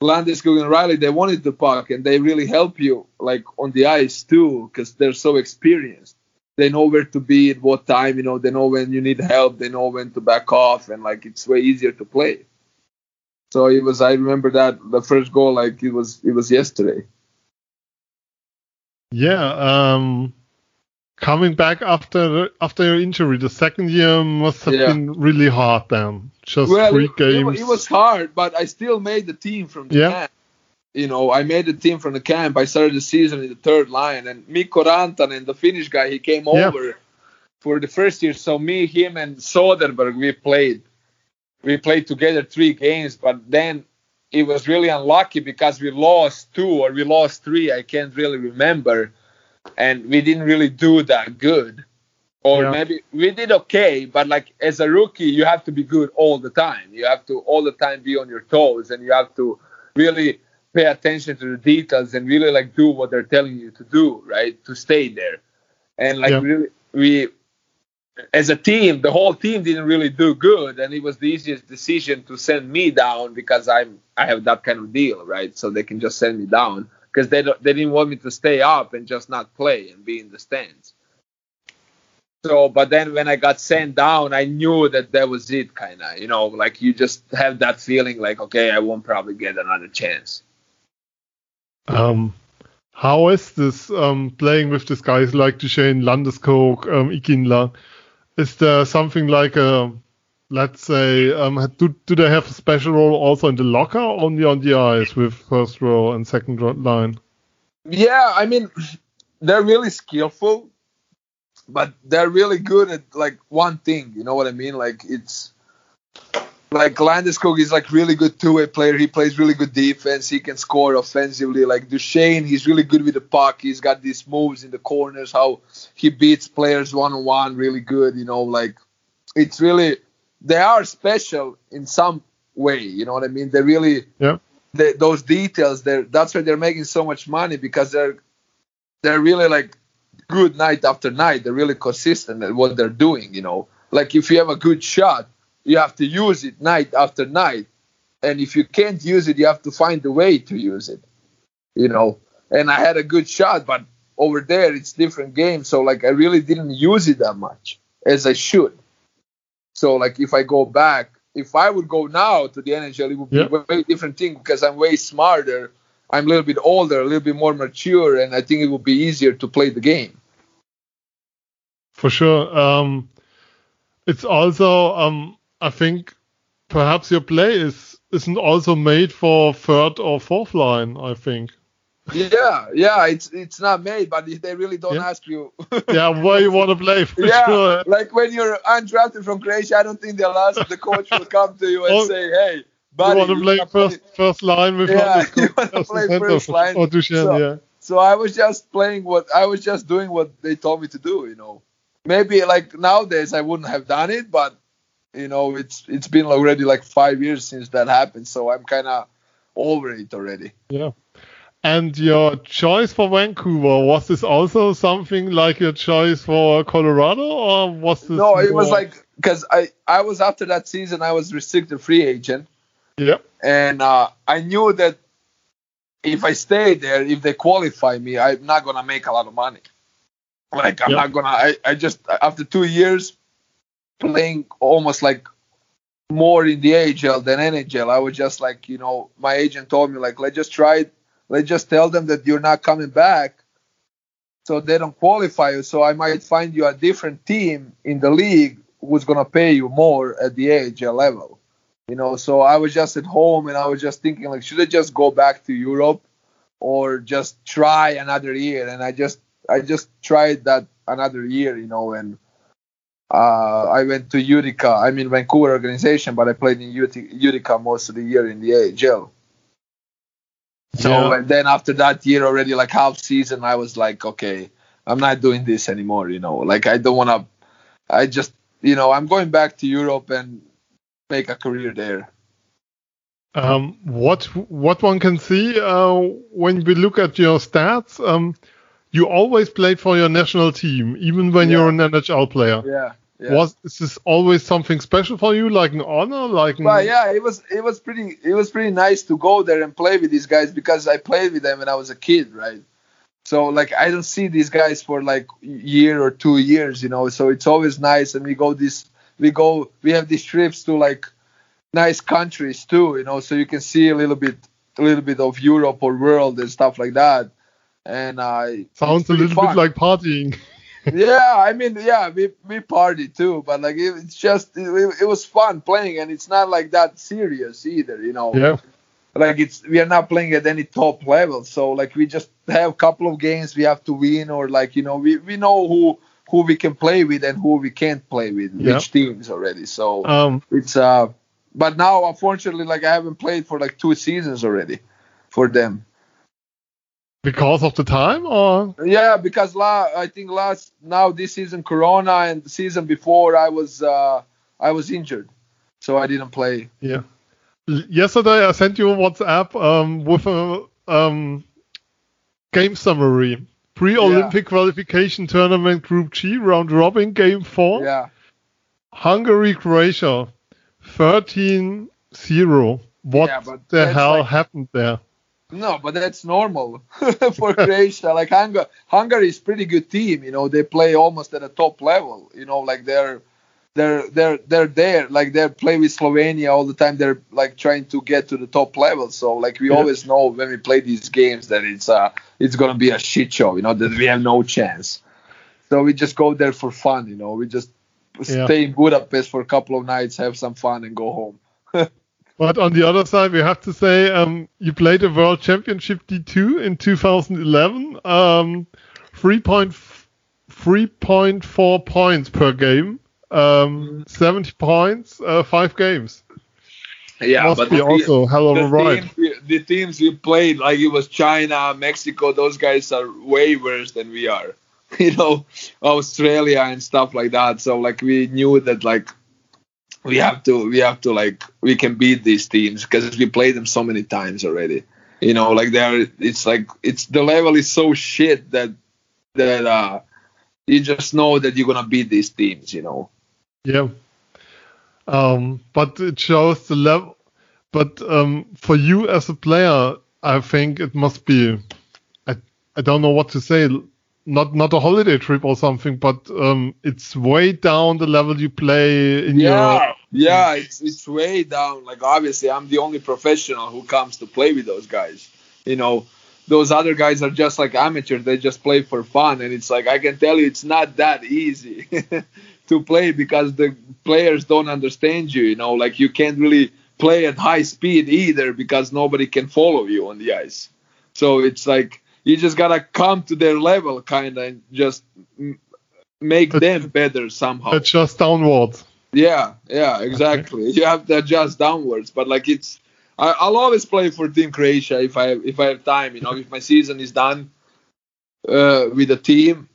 Landeskog and Riley, they wanted the puck and they really help you like on the ice too, because they're so experienced. They know where to be at what time. You know, they know when you need help. They know when to back off, and like it's way easier to play. So it was. I remember that the first goal, like it was. It was yesterday. Yeah, um, coming back after after your injury, the second year must have yeah. been really hard then. Just well, three it, games. It, was hard, but I still made the team from the yeah. camp. You know, I made the team from the camp. I started the season in the third line, and Mikko Rantanen, the Finnish guy, he came yeah. over for the first year. So me, him, and Soderberg, we played. We played together three games, but then it was really unlucky because we lost two or we lost three. I can't really remember, and we didn't really do that good. Or yeah. maybe we did okay, but like as a rookie, you have to be good all the time. You have to all the time be on your toes, and you have to really pay attention to the details and really like do what they're telling you to do, right? To stay there, and like yeah. really we as a team, the whole team didn't really do good, and it was the easiest decision to send me down because I'm I have that kind of deal, right? So they can just send me down because they they didn't want me to stay up and just not play and be in the stands. So, but then when I got sent down, I knew that that was it, kind of, you know, like you just have that feeling like, okay, I won't probably get another chance. Um, how is this um, playing with these guys like Duchene, Landeskog, um, Iginla? is there something like a let's say um, do do they have a special role also in the locker only on the ice with first row and second line yeah i mean they're really skillful but they're really good at like one thing you know what i mean like it's like Landeskog is like really good two-way player. He plays really good defense. He can score offensively. Like Duchene, he's really good with the puck. He's got these moves in the corners, how he beats players one-on-one really good. You know, like it's really they are special in some way. You know what I mean? They really yeah. They, those details. They're that's why they're making so much money because they're they're really like good night after night. They're really consistent at what they're doing. You know, like if you have a good shot you have to use it night after night. And if you can't use it, you have to find a way to use it. You know, and I had a good shot, but over there it's different game. So like I really didn't use it that much as I should. So like if I go back, if I would go now to the NHL, it would be yeah. a very different thing because I'm way smarter. I'm a little bit older, a little bit more mature, and I think it would be easier to play the game. For sure. Um, it's also um, I think perhaps your play is isn't also made for third or fourth line. I think. Yeah, yeah, it's it's not made, but they really don't yeah. ask you. yeah, where you want to play. yeah, sure. like when you're undrafted from Croatia, I don't think they'll ask the coach will come to you and oh, say, "Hey, buddy, you want to play first play... first line with yeah, you want to play first line." Or Duchene, so, yeah. So I was just playing what I was just doing what they told me to do. You know, maybe like nowadays I wouldn't have done it, but you know, it's it's been already like five years since that happened, so I'm kind of over it already. Yeah. And your choice for Vancouver was this also something like your choice for Colorado, or was this? No, it was like because I I was after that season I was restricted free agent. Yeah. And uh, I knew that if I stay there, if they qualify me, I'm not gonna make a lot of money. Like I'm yep. not gonna. I, I just after two years, playing almost like more in the AHL than NHL. I was just like, you know, my agent told me like, let's just try it. Let's just tell them that you're not coming back, so they don't qualify you. So I might find you a different team in the league who's gonna pay you more at the AHL level. You know, so I was just at home and I was just thinking like, should I just go back to Europe or just try another year? And I just I just tried that another year, you know, and uh, I went to Utica. I mean Vancouver organization, but I played in Utica most of the year in the AHL. So yeah. and then after that year already, like half season, I was like, okay, I'm not doing this anymore. You know, like I don't want to. I just, you know, I'm going back to Europe and make a career there. Um, what what one can see uh, when we look at your stats, um, you always played for your national team, even when yeah. you're an NHL player. Yeah. Yeah. Was is this always something special for you, like an honor, like? An... Well, yeah, it was. It was pretty. It was pretty nice to go there and play with these guys because I played with them when I was a kid, right? So like I don't see these guys for like year or two years, you know. So it's always nice, and we go this. We go. We have these trips to like nice countries too, you know. So you can see a little bit, a little bit of Europe or world and stuff like that. And uh, sounds a little fun. bit like partying. yeah, I mean, yeah, we we party too, but like it, it's just it, it, was fun playing, and it's not like that serious either, you know. Yeah. Like it's we are not playing at any top level, so like we just have a couple of games we have to win, or like you know we we know who who we can play with and who we can't play with, yeah. which teams already. So um, it's uh, but now unfortunately, like I haven't played for like two seasons already for them. Because of the time, or yeah, because la- I think last now this season Corona and the season before I was uh, I was injured, so I didn't play. Yeah. Yesterday I sent you a WhatsApp um, with a um, game summary. Pre-Olympic yeah. qualification tournament Group G round robin game four. Yeah. Hungary Croatia 13-0. What yeah, the hell like, happened there? No, but that's normal for Croatia. like Hungary, Hungary is pretty good team. You know, they play almost at a top level. You know, like they're they're they're they're there. Like they play with Slovenia all the time. They're like trying to get to the top level. So like we yeah. always know when we play these games that it's uh it's gonna be a shit show. You know that we have no chance. So we just go there for fun. You know, we just yeah. stay in Budapest for a couple of nights, have some fun, and go home. But on the other side, we have to say um, you played a World Championship D2 in 2011. Um, 3.4 points per game, um, 70 points, uh, five games. Yeah, Must but be also hell of a ride. Team, the teams we played, like it was China, Mexico, those guys are way worse than we are. You know, Australia and stuff like that. So like we knew that like we have to we have to like we can beat these teams because we played them so many times already. You know, like they're it's like it's the level is so shit that that uh you just know that you're gonna beat these teams. You know. Yeah. Um, but it shows the level. But um, for you as a player, I think it must be. I I don't know what to say not not a holiday trip or something, but um, it's way down the level you play in yeah, your. Yeah, it's it's way down. Like obviously, I'm the only professional who comes to play with those guys. You know, those other guys are just like amateurs. They just play for fun, and it's like I can tell you, it's not that easy to play because the players don't understand you. You know, like you can't really play at high speed either because nobody can follow you on the ice. So it's like you just gotta come to their level, kind of, and just make them better somehow. Adjust downwards. Yeah, yeah, exactly. Okay. You have to adjust downwards, but like it's, I, will always play for Team Croatia if I if I have time. You know, if my season is done uh, with the team,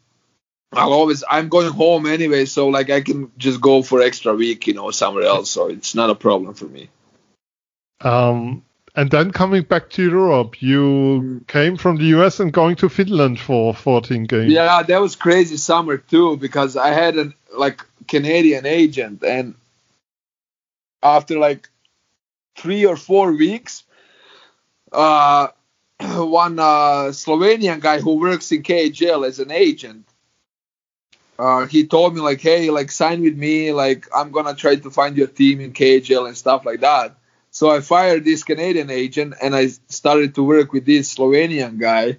I'll always I'm going home anyway, so like I can just go for extra week, you know, somewhere else. So it's not a problem for me. Um, and then coming back to Europe, you came from the US and going to Finland for 14 games. Yeah, that was crazy summer too because I had a like Canadian agent and after like three or four weeks, uh, one uh, Slovenian guy who works in KHL as an agent, uh, he told me like, hey, like sign with me, like I'm gonna try to find your team in KHL and stuff like that. So I fired this Canadian agent and I started to work with this Slovenian guy.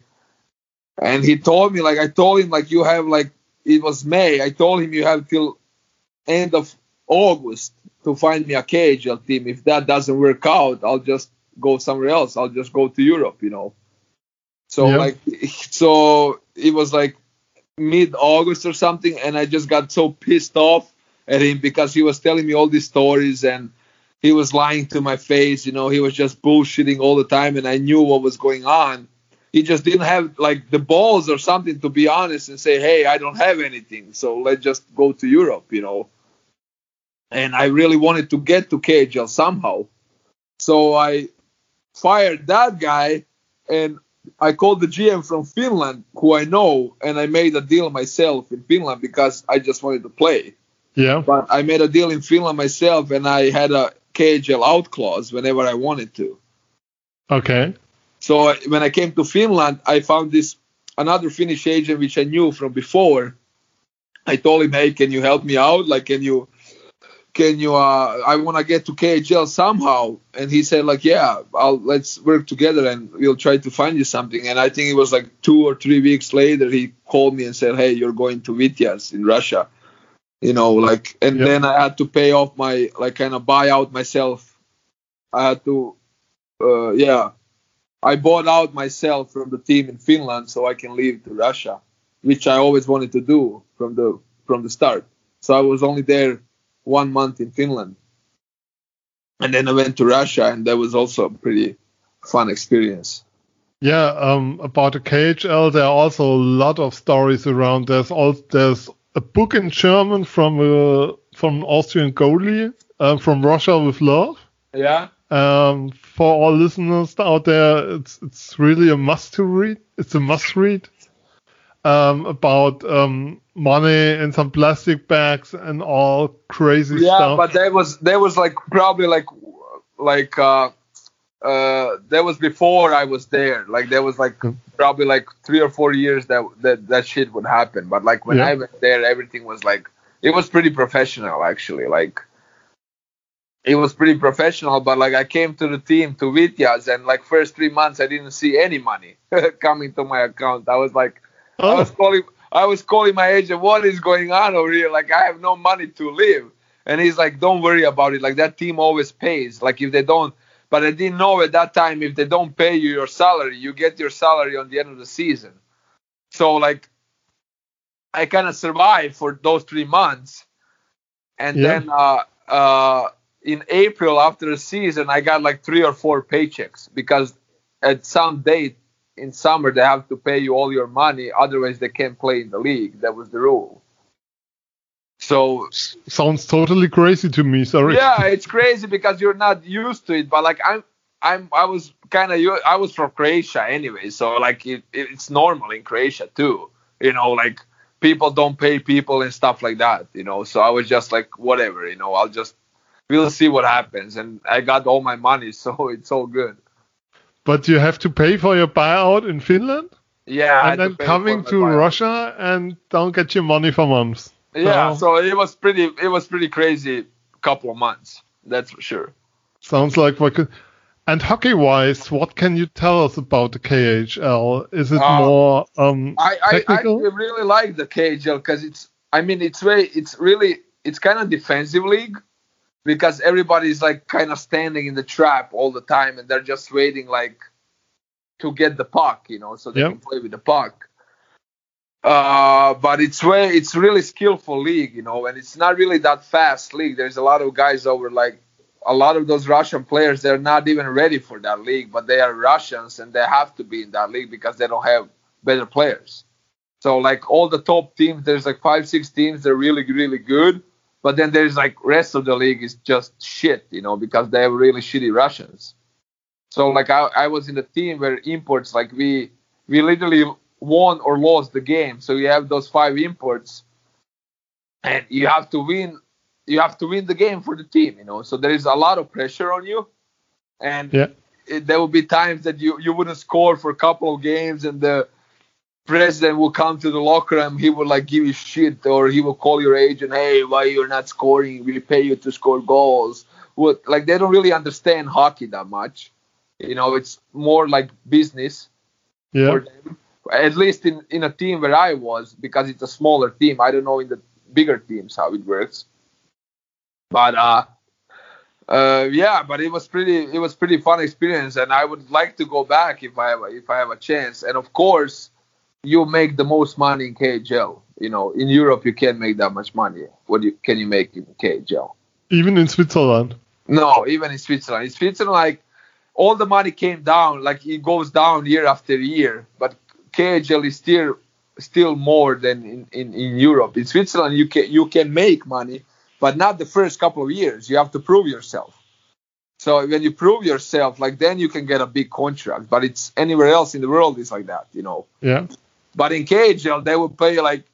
And he told me, like, I told him, like, you have, like, it was May. I told him you have till end of August to find me a KHL team. If that doesn't work out, I'll just go somewhere else. I'll just go to Europe, you know. So, yeah. like, so it was like mid August or something, and I just got so pissed off at him because he was telling me all these stories and he was lying to my face. You know, he was just bullshitting all the time, and I knew what was going on. He just didn't have like the balls or something to be honest and say, "Hey, I don't have anything, so let's just go to Europe," you know. And I really wanted to get to KHL somehow, so I fired that guy, and I called the GM from Finland, who I know, and I made a deal myself in Finland because I just wanted to play. Yeah. But I made a deal in Finland myself, and I had a KHL out clause whenever I wanted to. Okay. So when I came to Finland, I found this another Finnish agent which I knew from before. I told him, "Hey, can you help me out? Like, can you, can you? Uh, I want to get to KHL somehow." And he said, "Like, yeah, I'll let's work together and we'll try to find you something." And I think it was like two or three weeks later, he called me and said, "Hey, you're going to Vityaz in Russia." You know like and yep. then i had to pay off my like kind of buy out myself. I had to uh, yeah. I bought out myself from the team in finland so i can leave to russia which i always wanted to do from the from the start. So i was only there one month in finland. And then i went to russia and that was also a pretty fun experience. Yeah, um, about the KHL, there are also a lot of stories around. There's all there's a book in German from a from an Austrian goalie uh, from Russia with love. Yeah. Um, for all listeners out there, it's it's really a must to read. It's a must read. Um, about um, money and some plastic bags and all crazy yeah, stuff. Yeah, but that was that was like probably like like uh, uh, that was before I was there. Like there was like probably like three or four years that that that shit would happen. But like when yeah. I went there, everything was like it was pretty professional actually. Like it was pretty professional. But like I came to the team to Vityaz, and like first three months I didn't see any money coming to my account. I was like, oh. I was calling. I was calling my agent, what is going on over here? Like I have no money to live. And he's like, don't worry about it. Like that team always pays. Like if they don't, but I didn't know at that time if they don't pay you your salary, you get your salary on the end of the season. So like I kind of survived for those three months, and yeah. then uh, uh, in April after the season, I got like three or four paychecks because at some date in summer they have to pay you all your money, otherwise they can't play in the league. That was the rule. So sounds totally crazy to me. Sorry. Yeah, it's crazy because you're not used to it. But like I'm, I'm, I was kind of, I was from Croatia anyway, so like it, it's normal in Croatia too. You know, like people don't pay people and stuff like that. You know, so I was just like, whatever. You know, I'll just, we'll see what happens. And I got all my money, so it's all good. But you have to pay for your buyout in Finland. Yeah. And then coming to Russia and don't get your money for months. Yeah, so it was pretty it was pretty crazy couple of months. That's for sure. Sounds like what could. And hockey wise, what can you tell us about the KHL? Is it uh, more um I, I, technical? I really like the KHL because it's I mean it's very it's really it's kind of defensive league because everybody's like kind of standing in the trap all the time and they're just waiting like to get the puck, you know, so they yep. can play with the puck. Uh, but it's way it's really skillful league, you know, and it's not really that fast league. There's a lot of guys over like a lot of those Russian players. They're not even ready for that league, but they are Russians and they have to be in that league because they don't have better players. So like all the top teams, there's like five six teams. They're really really good, but then there's like rest of the league is just shit, you know, because they have really shitty Russians. So like I, I was in a team where imports like we we literally won or lost the game. So you have those five imports, and you have to win. You have to win the game for the team, you know. So there is a lot of pressure on you, and yeah. it, there will be times that you you wouldn't score for a couple of games, and the president will come to the locker room. He will like give you shit, or he will call your agent, "Hey, why you're not scoring? We pay you to score goals." What like they don't really understand hockey that much. You know, it's more like business yeah. for them at least in, in a team where I was, because it's a smaller team. I don't know in the bigger teams how it works. But uh, uh, yeah, but it was pretty it was pretty fun experience, and I would like to go back if I have a, if I have a chance. And of course, you make the most money in KHL. You know, in Europe you can't make that much money. What you, can you make in KHL? Even in Switzerland. No, even in Switzerland. In Switzerland, like all the money came down, like it goes down year after year. But KHL is still still more than in, in, in Europe. In Switzerland, you can you can make money, but not the first couple of years. You have to prove yourself. So when you prove yourself, like then you can get a big contract. But it's anywhere else in the world is like that, you know. Yeah. But in KHL, they would pay like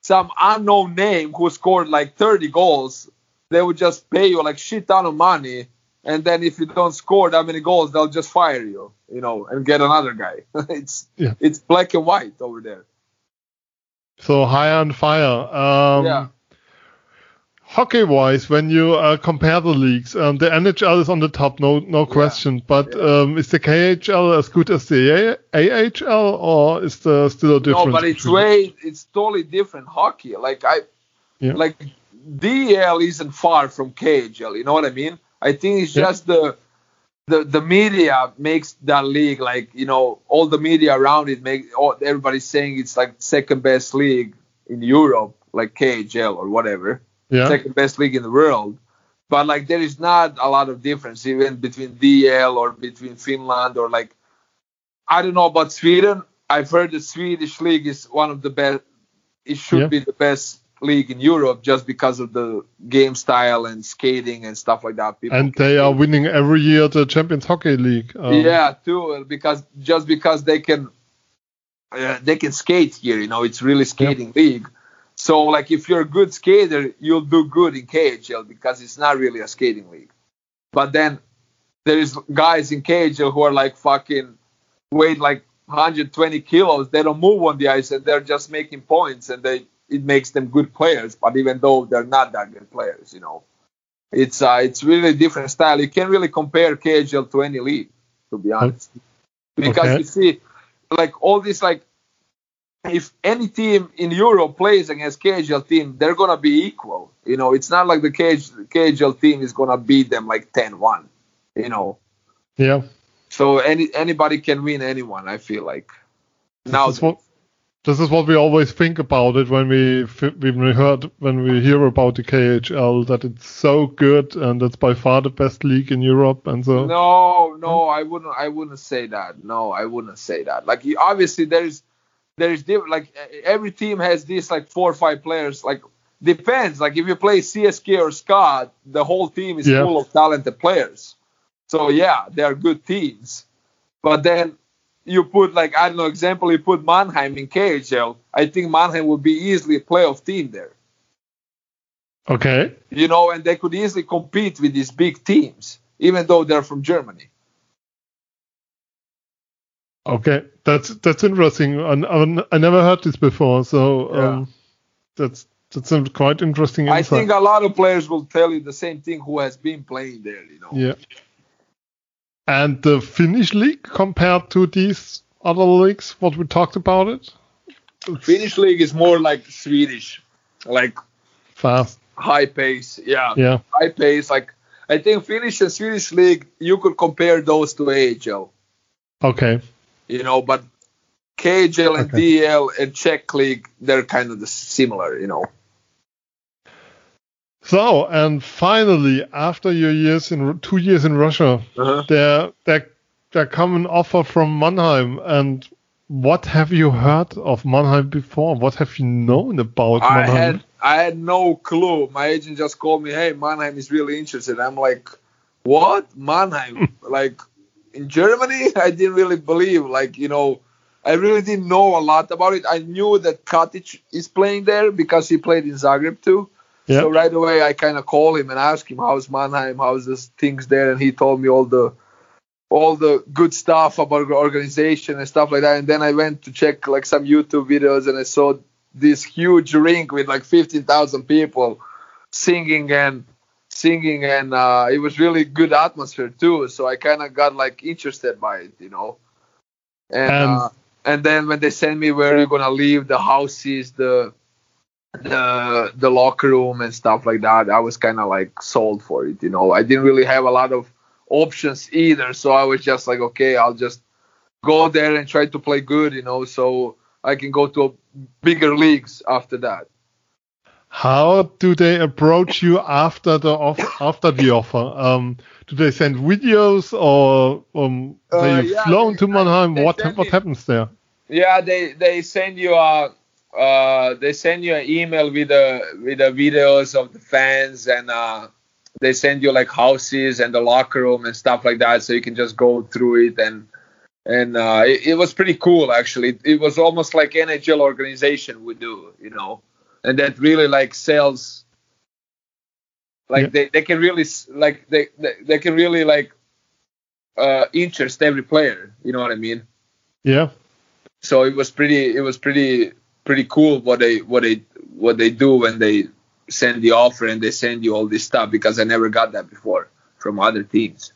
some unknown name who scored like 30 goals. They would just pay you like shit ton of money, and then if you don't score that many goals, they'll just fire you, you know, and get another guy. it's Yeah. it's black and white over there. So high on fire. Um, Yeah. Hockey wise, when you uh, compare the leagues, um, the NHL is on the top, no no question. But Yeah. um, is the KHL as good as the A- AHL, or is there still a difference? No, but it's way it's totally different hockey. Like I Yeah. like DEL isn't far from KHL, you know what I mean? I think it's just the the the media makes that league like, you know, all the media around it make all, everybody's saying it's like second best league in Europe, like KHL or whatever. yeah. Second best league in the world. But like there is not a lot of difference even between DEL or between Finland or like I don't know about Sweden. I've heard the Swedish league is one of the best. It should Yeah. be the best league in Europe just because of the game style and skating and stuff like that. People and they are winning every year the Champions Hockey League. Um, yeah, too, because just because they can uh, they can skate here, you know, it's really skating league. So like if you're a good skater, you'll do good in KHL because it's not really a skating league. But then there is guys in KHL who are like fucking weight like 120 kilos. They don't move on the ice and they're just making points and they it makes them good players. But even though they're not that good players, you know, it's uh, it's really different style. You can't really compare KHL to any league, to be honest, because Okay. you see, like all this like. If any team in Europe plays against KHL team, they're gonna be equal. You know, it's not like the KH, KHL team is gonna beat them like 10-1. You know, yeah. so any anybody can win anyone. I feel like now. This is what is we always think about it when we when we heard when we hear about the KHL that it's so good and it's by far the best league in Europe and so. No, no, hmm? I wouldn't. I wouldn't say that. No, I wouldn't say that. Like obviously there's there's different. Like e- every team has these like four or five players. Like depends. Like if you play CSKA or SKA, the whole team is Yeah. full of talented players. So yeah, they are good teams. But then you put like I don't know. Example, you put Mannheim in KHL. I think Mannheim would be easily a playoff team there. Okay. You know, and they could easily compete with these big teams, even though they're from Germany. Okay. That's that's interesting. I, I, I never heard this before, so um, that's that's a quite interesting I think a lot of players will tell you the same thing who has been playing there, you know. Yeah. And the Finnish league compared to these other leagues, what we talked about it? Finnish league is more like Swedish, like fast. high pace. Yeah, Yeah. high pace. Like I think Finnish and Swedish league, you could compare those to AHL, Okay. you know, but KHL and Okay. DEL and Czech league, they're kind of the similar, you know. So, and finally, after your years in two years in Russia, Uh-huh. there there there come an offer from Mannheim. And what have you heard of Mannheim before? What have you known about I Mannheim? had I had no clue. My agent just called me, "Hey, Mannheim is really interested." I'm like, "What? Mannheim? like in Germany?" I didn't really believe. Like you know, I really didn't know a lot about it. I knew that Katic is playing there because he played in Zagreb too. Yeah. So right away, I kind of call him and ask him, "How's Mannheim? How's this things there?" And he told me all the all the good stuff about the organization and stuff like that. And then I went to check like some YouTube videos and I saw this huge rink with like 15,000 people singing and singing and uh, it was really good atmosphere too. So I kind of got like interested by it, you know. And And- uh, and then when they sent me where you're gonna live, the houses, the the the locker room and stuff like that, I was kind of like sold for it, you know. I didn't really have a lot of options either, so I was just like, okay, I'll just go there and try to play good, you know. So I can go to bigger leagues after that. How do they approach you after the off after the offer? Um, do they send videos or um, uh, they yeah, flown to Mannheim? They, they what what happens there? Yeah, they they send you a uh, they send you an email with the with the videos of the fans and uh, they send you like houses and the locker room and stuff like that, so you can just go through it and and uh, it, it, was pretty cool actually. It, it was almost like NHL organization would do, you know, and that really like sells. Like yeah. they, they can really like they, they, they can really like uh, interest every player. You know what I mean? Yeah. So it was pretty it was pretty pretty cool what they what they what they do when they send the offer and they send you all this stuff because I never got that before from other teams.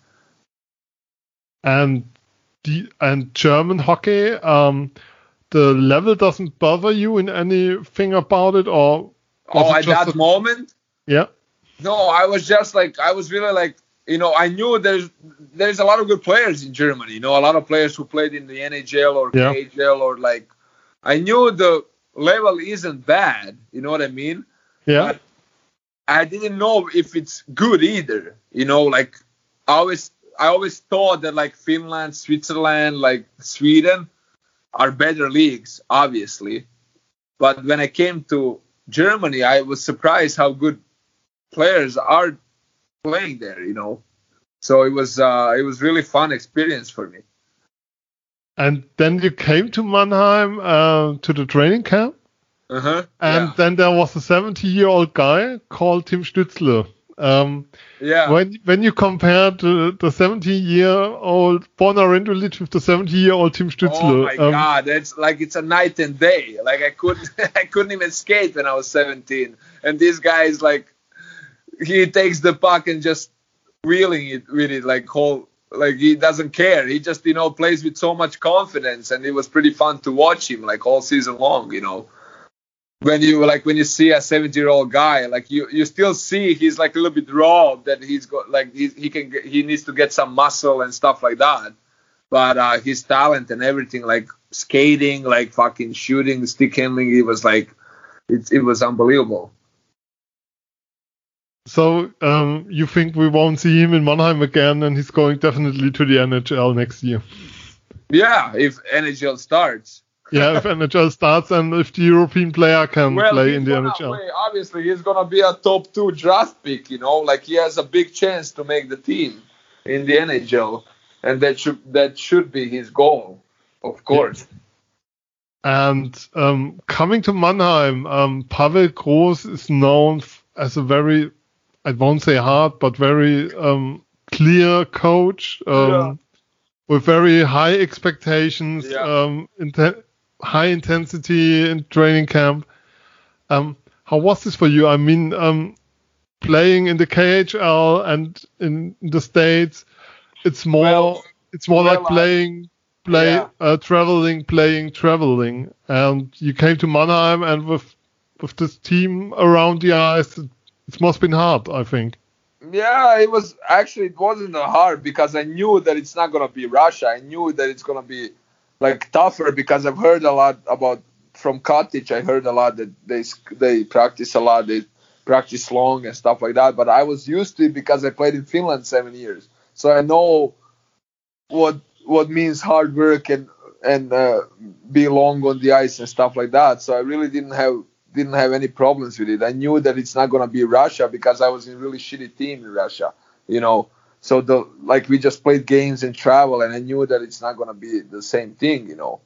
And the and German hockey, um, the level doesn't bother you in anything about it, or oh, at that a, moment, yeah. No, I was just like I was really like you know I knew there's there's a lot of good players in Germany. You know, a lot of players who played in the NHL or yeah. KHL or like I knew the level isn't bad. You know what I mean? Yeah. But I didn't know if it's good either. You know, like I always I always thought that like Finland, Switzerland, like Sweden are better leagues, obviously. But when I came to Germany, I was surprised how good players are playing there, you know. So it was uh, it was really fun experience for me. And then you came to Mannheim uh, to the training camp. Uh-huh, and yeah. then there was a 70 year old guy called Tim Stützle. Um, yeah. When when you compare the, the 17 year old Borna Rendulić with the 70 year old Tim Stützle. Oh my um, god, it's like it's a night and day. Like I couldn't I couldn't even skate when I was 17, and this guy is like he takes the puck and just wheeling it with it like whole like he doesn't care. He just you know plays with so much confidence, and it was pretty fun to watch him like all season long. You know when you like when you see a 70 year old guy like you you still see he's like a little bit raw that he's got like he, he can he needs to get some muscle and stuff like that but uh his talent and everything like skating like fucking shooting stick handling it was like it, it was unbelievable so um you think we won't see him in Mannheim again and he's going definitely to the NHL next year yeah if NHL starts yeah, if NHL starts and if the European player can well, play in the gonna, NHL. Wait, obviously, he's gonna be a top two draft pick. You know, like he has a big chance to make the team in the NHL, and that should that should be his goal, of course. Yeah. And um, coming to Mannheim, um, Pavel Gross is known as a very, I won't say hard, but very um, clear coach um, yeah. with very high expectations. Yeah. Um, high intensity in training camp. Um, how was this for you? I mean, um, playing in the KHL and in the states, it's more well, it's more well, like playing play yeah. uh, traveling, playing, traveling. And you came to Mannheim, and with with this team around the ice, it, must have been hard. I think. Yeah, it was actually it wasn't hard because I knew that it's not gonna be Russia. I knew that it's gonna be like tougher because I've heard a lot about from Cottage. I heard a lot that they they practice a lot. They practice long and stuff like that. But I was used to it because I played in Finland seven years, so I know what what means hard work and and uh, be long on the ice and stuff like that. So I really didn't have didn't have any problems with it. I knew that it's not gonna be Russia because I was in really shitty team in Russia, you know. So the like we just played games and travel, and I knew that it's not gonna be the same thing, you know.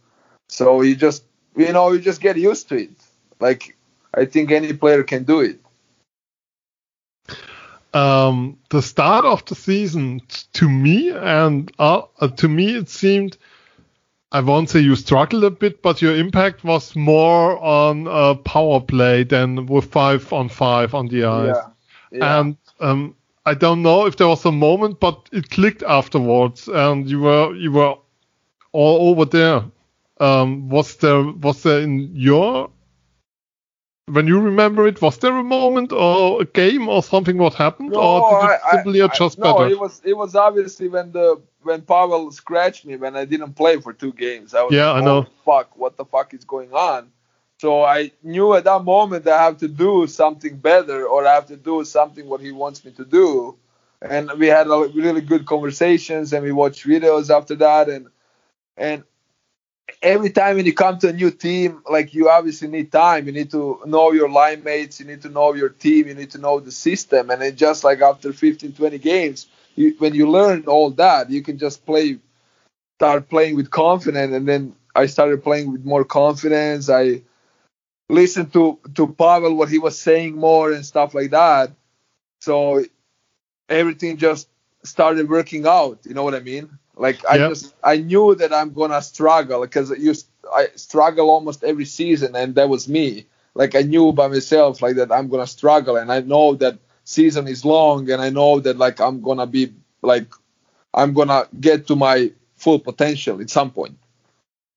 So you just you know you just get used to it. Like I think any player can do it. Um, the start of the season to me and uh, to me it seemed I won't say you struggled a bit, but your impact was more on uh, power play than with five on five on the ice. Yeah. Yeah. And um, I don't know if there was a moment, but it clicked afterwards, and you were you were all over there. Um, was there was there in your when you remember it, was there a moment or a game or something what happened, No, or did it I- simply I- adjust no, better? it was it was obviously when the when Pavel scratched me when I didn't play for two games. I was Yeah, I like, know. "Oh, fuck, what the fuck is going on? So I knew at that moment I have to do something better or I have to do something what he wants me to do. And we had a really good conversations and we watched videos after that and and every time when you come to a new team, like you obviously need time. You need to know your line mates, you need to know your team, you need to know the system. And it just like after 15, 20 games, you, when you learn all that, you can just play, start playing with confidence. And then I started playing with more confidence. I listened to, to Pavel, what he was saying more and stuff like that. So everything just started working out. You know what I mean? Like I Yeah. just I knew that I'm gonna struggle because you I struggle almost every season, and that was me. Like I knew by myself like that I'm gonna struggle, and I know that season is long, and I know that like I'm gonna be like I'm gonna get to my full potential at some point.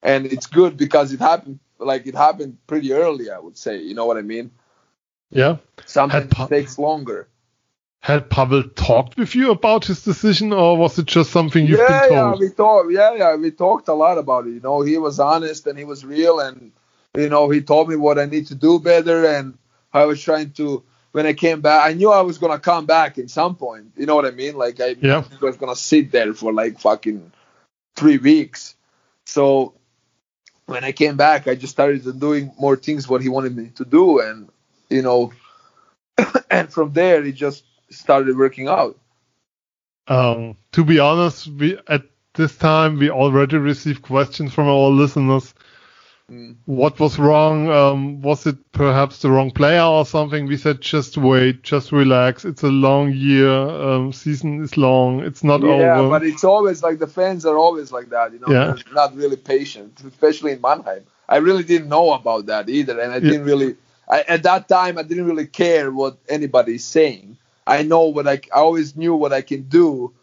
And it's good because it happened like it happened pretty early, I would say. You know what I mean? yeah. Sometimes it takes longer. Had Pavel talked with you about his decision, or was it just something you've yeah, been yeah, we talked. Yeah, yeah, we talked a lot about it. You know, he was honest and he was real, and you know, he told me what I need to do better, and I was trying to. When I came back, I knew I was gonna come back at some point. You know what I mean? Like I Yeah. was gonna sit there for like fucking three weeks. So when I came back, I just started doing more things what he wanted me to do, and you know, and from there it just started working out. Um, to be honest, we at this time we already received questions from our listeners. Mm. What was wrong? Um, was it perhaps the wrong player or something? We said just wait, just relax. It's a long year. Um, season is long. It's not yeah, over. but it's always like the fans are always like that, you know. Yeah. They're not really patient, especially in Mannheim. I really didn't know about that either, and I didn't really. I, at that time, I didn't really care what anybody is saying. I know what I, I always knew what I can do,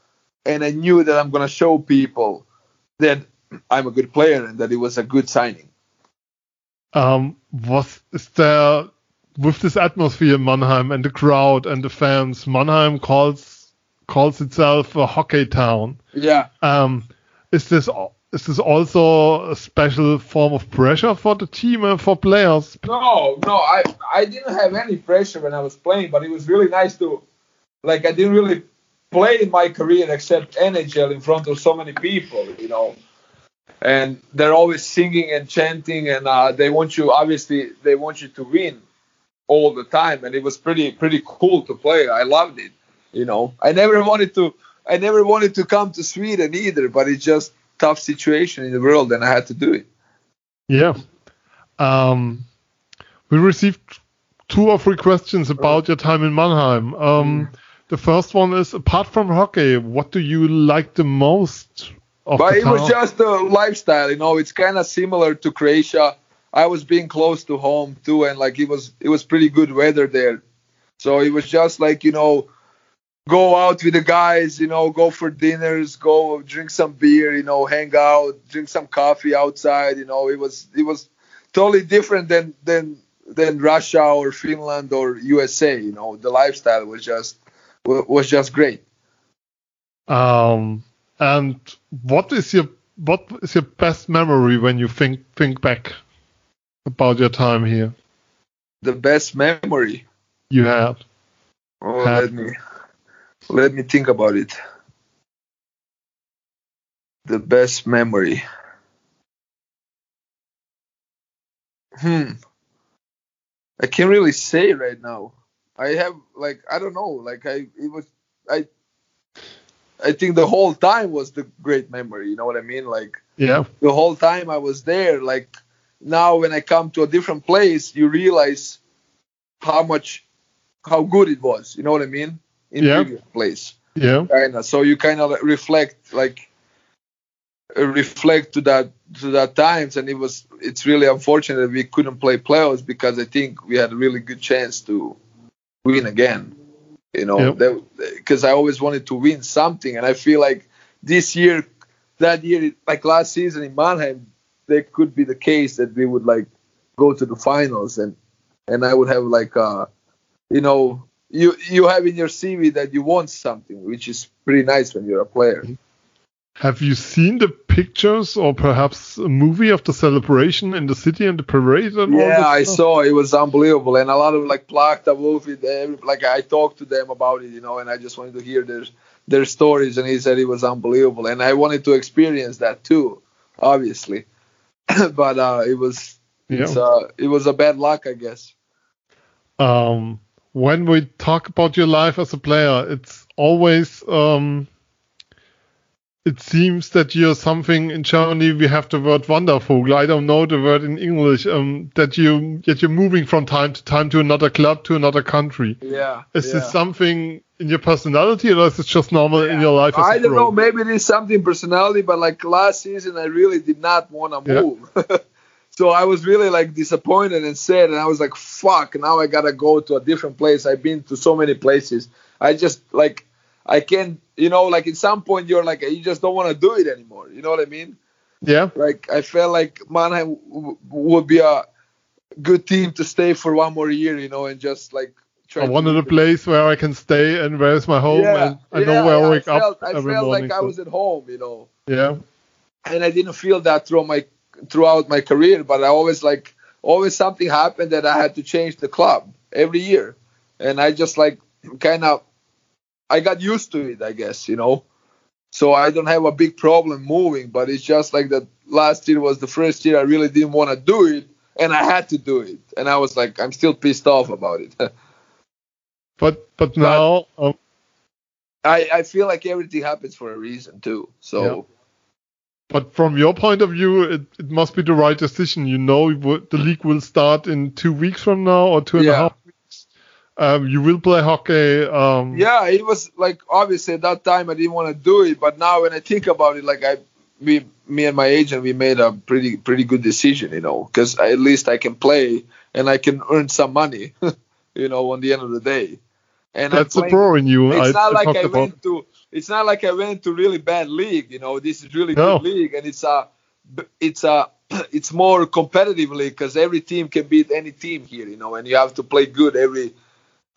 and I knew that I'm gonna show people that I'm a good player and that it was a good signing. um, was is there with this atmosphere in Mannheim and the crowd and the fans? Mannheim calls calls itself a hockey town. Yeah. Um, is this is this also a special form of pressure for the team and for players? No, no, I I didn't have any pressure when I was playing, but it was really nice to, like, I didn't really play in my career except NHL in front of so many people, you know, and they're always singing and chanting, and uh, they want you obviously they want you to win all the time, and it was pretty pretty cool to play. I loved it, you know. I never wanted to I never wanted to come to Sweden either, but it's just tough situation in the world, and I had to do it. Yeah. Um, we received two or three questions about your time in Mannheim. Um, The first one is apart from hockey, what do you like the most of But the it was just a lifestyle, you know. It's kind of similar to Croatia. I was being close to home too, and like it was, it was pretty good weather there. So it was just like you know, go out with the guys, you know, go for dinners, go drink some beer, you know, hang out, drink some coffee outside. You know, it was it was totally different than than than Russia or Finland or USA. You know, the lifestyle was just was just great. Um, and what is your what is your best memory when you think think back about your time here? The best memory. You had. Oh, Have- let me let me think about it. The best memory. Hmm. I can't really say right now. I have like I don't know. Like I it was I. I think the whole time was the great memory. You know what I mean? Like Yeah. the whole time I was there. Like now when I come to a different place, you realize how much how good it was. You know what I mean? In Yeah. previous place. Yeah. Kinda. So you kind of reflect like reflect to that to that times, and it was it's really unfortunate that we couldn't play playoffs because I think we had a really good chance to win again. You know, Yep. because I always wanted to win something, and I feel like this year, that year, like last season in Mannheim, there could be the case that we would like go to the finals, and and I would have like uh, you know, you you have in your CV that you want something, which is pretty nice when you're a player. Have you seen the pictures or perhaps a movie of the celebration in the city and the parade? And yeah, I saw. It was unbelievable, and a lot of like Plachta, Wolfi, like I talked to them about it, you know, and I just wanted to hear their their stories, and he said it was unbelievable, and I wanted to experience that too, obviously, but uh, it was yeah. uh, it was a bad luck, I guess. Um, when we talk about your life as a player, it's always um it seems that you're something in Germany. We have the word Wandervogel. I don't know the word in English. Um, that you that you're moving from time to time to another club to another country. Yeah. Is yeah. this something in your personality, or is it just normal yeah. in your life? I don't know. Maybe it is something personality, but like last season, I really did not want to move. Yeah. so I was really like disappointed and sad, and I was like, "Fuck!" Now I gotta go to a different place. I've been to so many places. I just like I can't, you know, like at some point you're like, you just don't want to do it anymore. You know what I mean? Yeah. Like I felt like Mannheim w- would be a good team to stay for one more year, you know, and just like try. I wanted a place where I can stay and where's my home yeah, and I yeah, know where I wake I felt, up I every felt morning. like I was at home, you know. Yeah. And I didn't feel that through my throughout my career, but I always like always something happened that I had to change the club every year, and I just like kind of I got used to it, I guess, you know. So I don't have a big problem moving, but it's just like that last year was the first year I really didn't want to do it, and I had to do it, and I was like, I'm still pissed off about it. but but now, but um, I I feel like everything happens for a reason too. So. Yeah. But from your point of view, it, it must be the right decision. You know, the league will start in two weeks from now or two and yeah. a half um, you will play hockey. Um, yeah, it was like obviously at that time I didn't want to do it, but now when I think about it, like I, we, me and my agent, we made a pretty pretty good decision, you know, because at least I can play and I can earn some money, you know, on the end of the day. And that's a pro in you. It's I, not like I about. went to. It's not like I went to really bad league, you know. This is really no. good league, and it's a, it's a, it's more competitively because every team can beat any team here, you know, and you have to play good every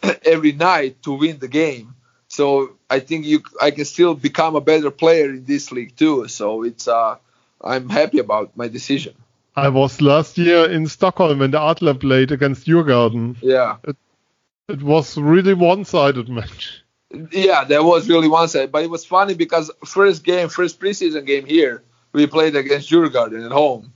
every night to win the game. So I think you I can still become a better player in this league too. So it's uh I'm happy about my decision. I was last year in Stockholm when the Adler played against Djurgården. Yeah. It, it was really one-sided match. Yeah, that was really one-sided, but it was funny because first game, first preseason game here, we played against Djurgården at home.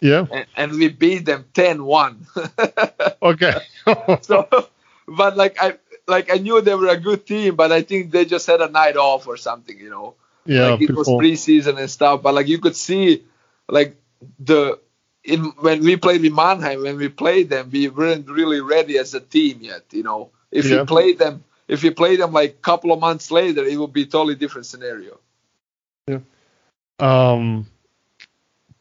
Yeah. And, and we beat them 10-1. okay. so but like I like I knew they were a good team, but I think they just had a night off or something, you know. Yeah, like it was preseason and stuff, but like you could see, like the in when we played with Mannheim, when we played them, we weren't really ready as a team yet, you know. If yeah. you played them, if you played them like a couple of months later, it would be a totally different scenario. Yeah. Um,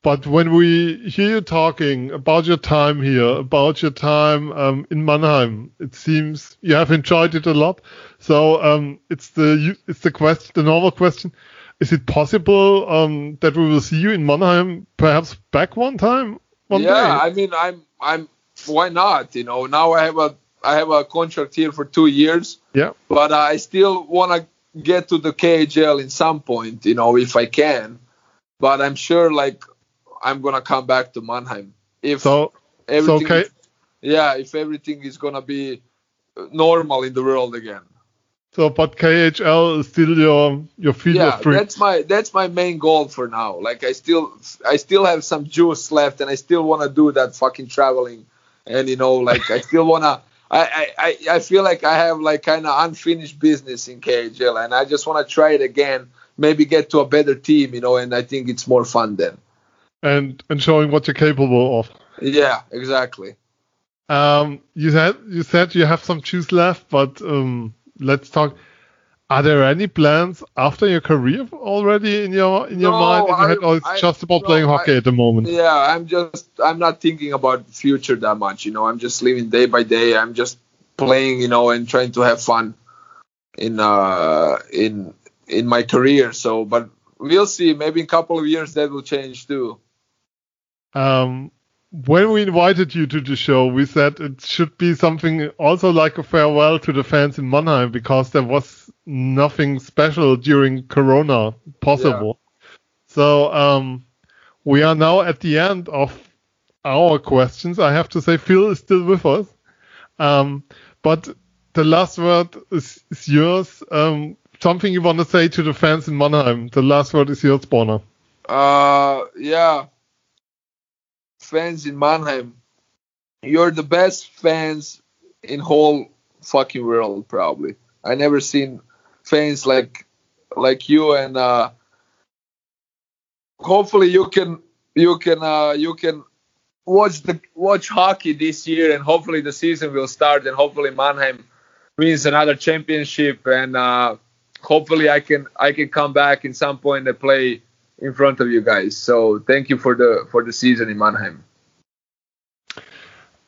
but when we hear you talking about your time here, about your time um, in Mannheim, it seems you have enjoyed it a lot. So um, it's the it's the question, the normal question: Is it possible um, that we will see you in Mannheim, perhaps back one time? One yeah, day? I mean, I'm I'm why not? You know, now I have a I have a contract here for two years. Yeah. But I still want to get to the KHL in some point, you know, if I can. But I'm sure like I'm gonna come back to Mannheim if so. Everything okay. Is, yeah, if everything is gonna be uh, normal in the world again. So, but KHL is still your your field yeah, that's my that's my main goal for now. Like I still I still have some juice left, and I still want to do that fucking traveling, and you know, like I still wanna. I, I, I feel like I have like kind of unfinished business in KHL, and I just want to try it again. Maybe get to a better team, you know, and I think it's more fun then and and showing what you're capable of. Yeah, exactly. Um, you said you said you have some juice left, but um, let's talk. Are there any plans after your career already in your in your no, mind? In your I, head, or it's I, just about no, playing hockey I, at the moment? Yeah, I'm just I'm not thinking about future that much. You know, I'm just living day by day. I'm just playing, you know, and trying to have fun in uh in in my career. So, but we'll see. Maybe in a couple of years that will change too. Um, when we invited you to the show, we said it should be something also like a farewell to the fans in Mannheim because there was nothing special during Corona possible. Yeah. So um, we are now at the end of our questions. I have to say, Phil is still with us. Um, but the last word is, is yours. Um, something you want to say to the fans in Mannheim? The last word is yours, Borna. Uh, yeah. Fans in Mannheim, you're the best fans in whole fucking world, probably. I never seen fans like like you, and uh, hopefully you can you can uh, you can watch the watch hockey this year, and hopefully the season will start, and hopefully Mannheim wins another championship, and uh, hopefully I can I can come back in some point and play in front of you guys. So thank you for the for the season in Mannheim.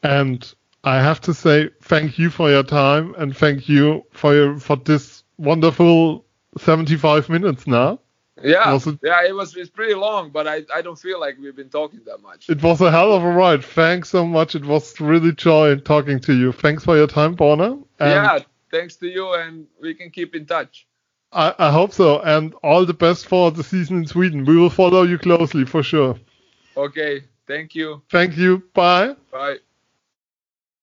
And I have to say thank you for your time and thank you for your for this wonderful 75 minutes now. Yeah, it, yeah, it was it's pretty long, but I, I don't feel like we've been talking that much. It was a hell of a ride. Thanks so much. It was really joy talking to you. Thanks for your time, Borna. Yeah, thanks to you, and we can keep in touch. I, I hope so, and all the best for the season in Sweden. We will follow you closely for sure. Okay, thank you. Thank you. Bye. Bye.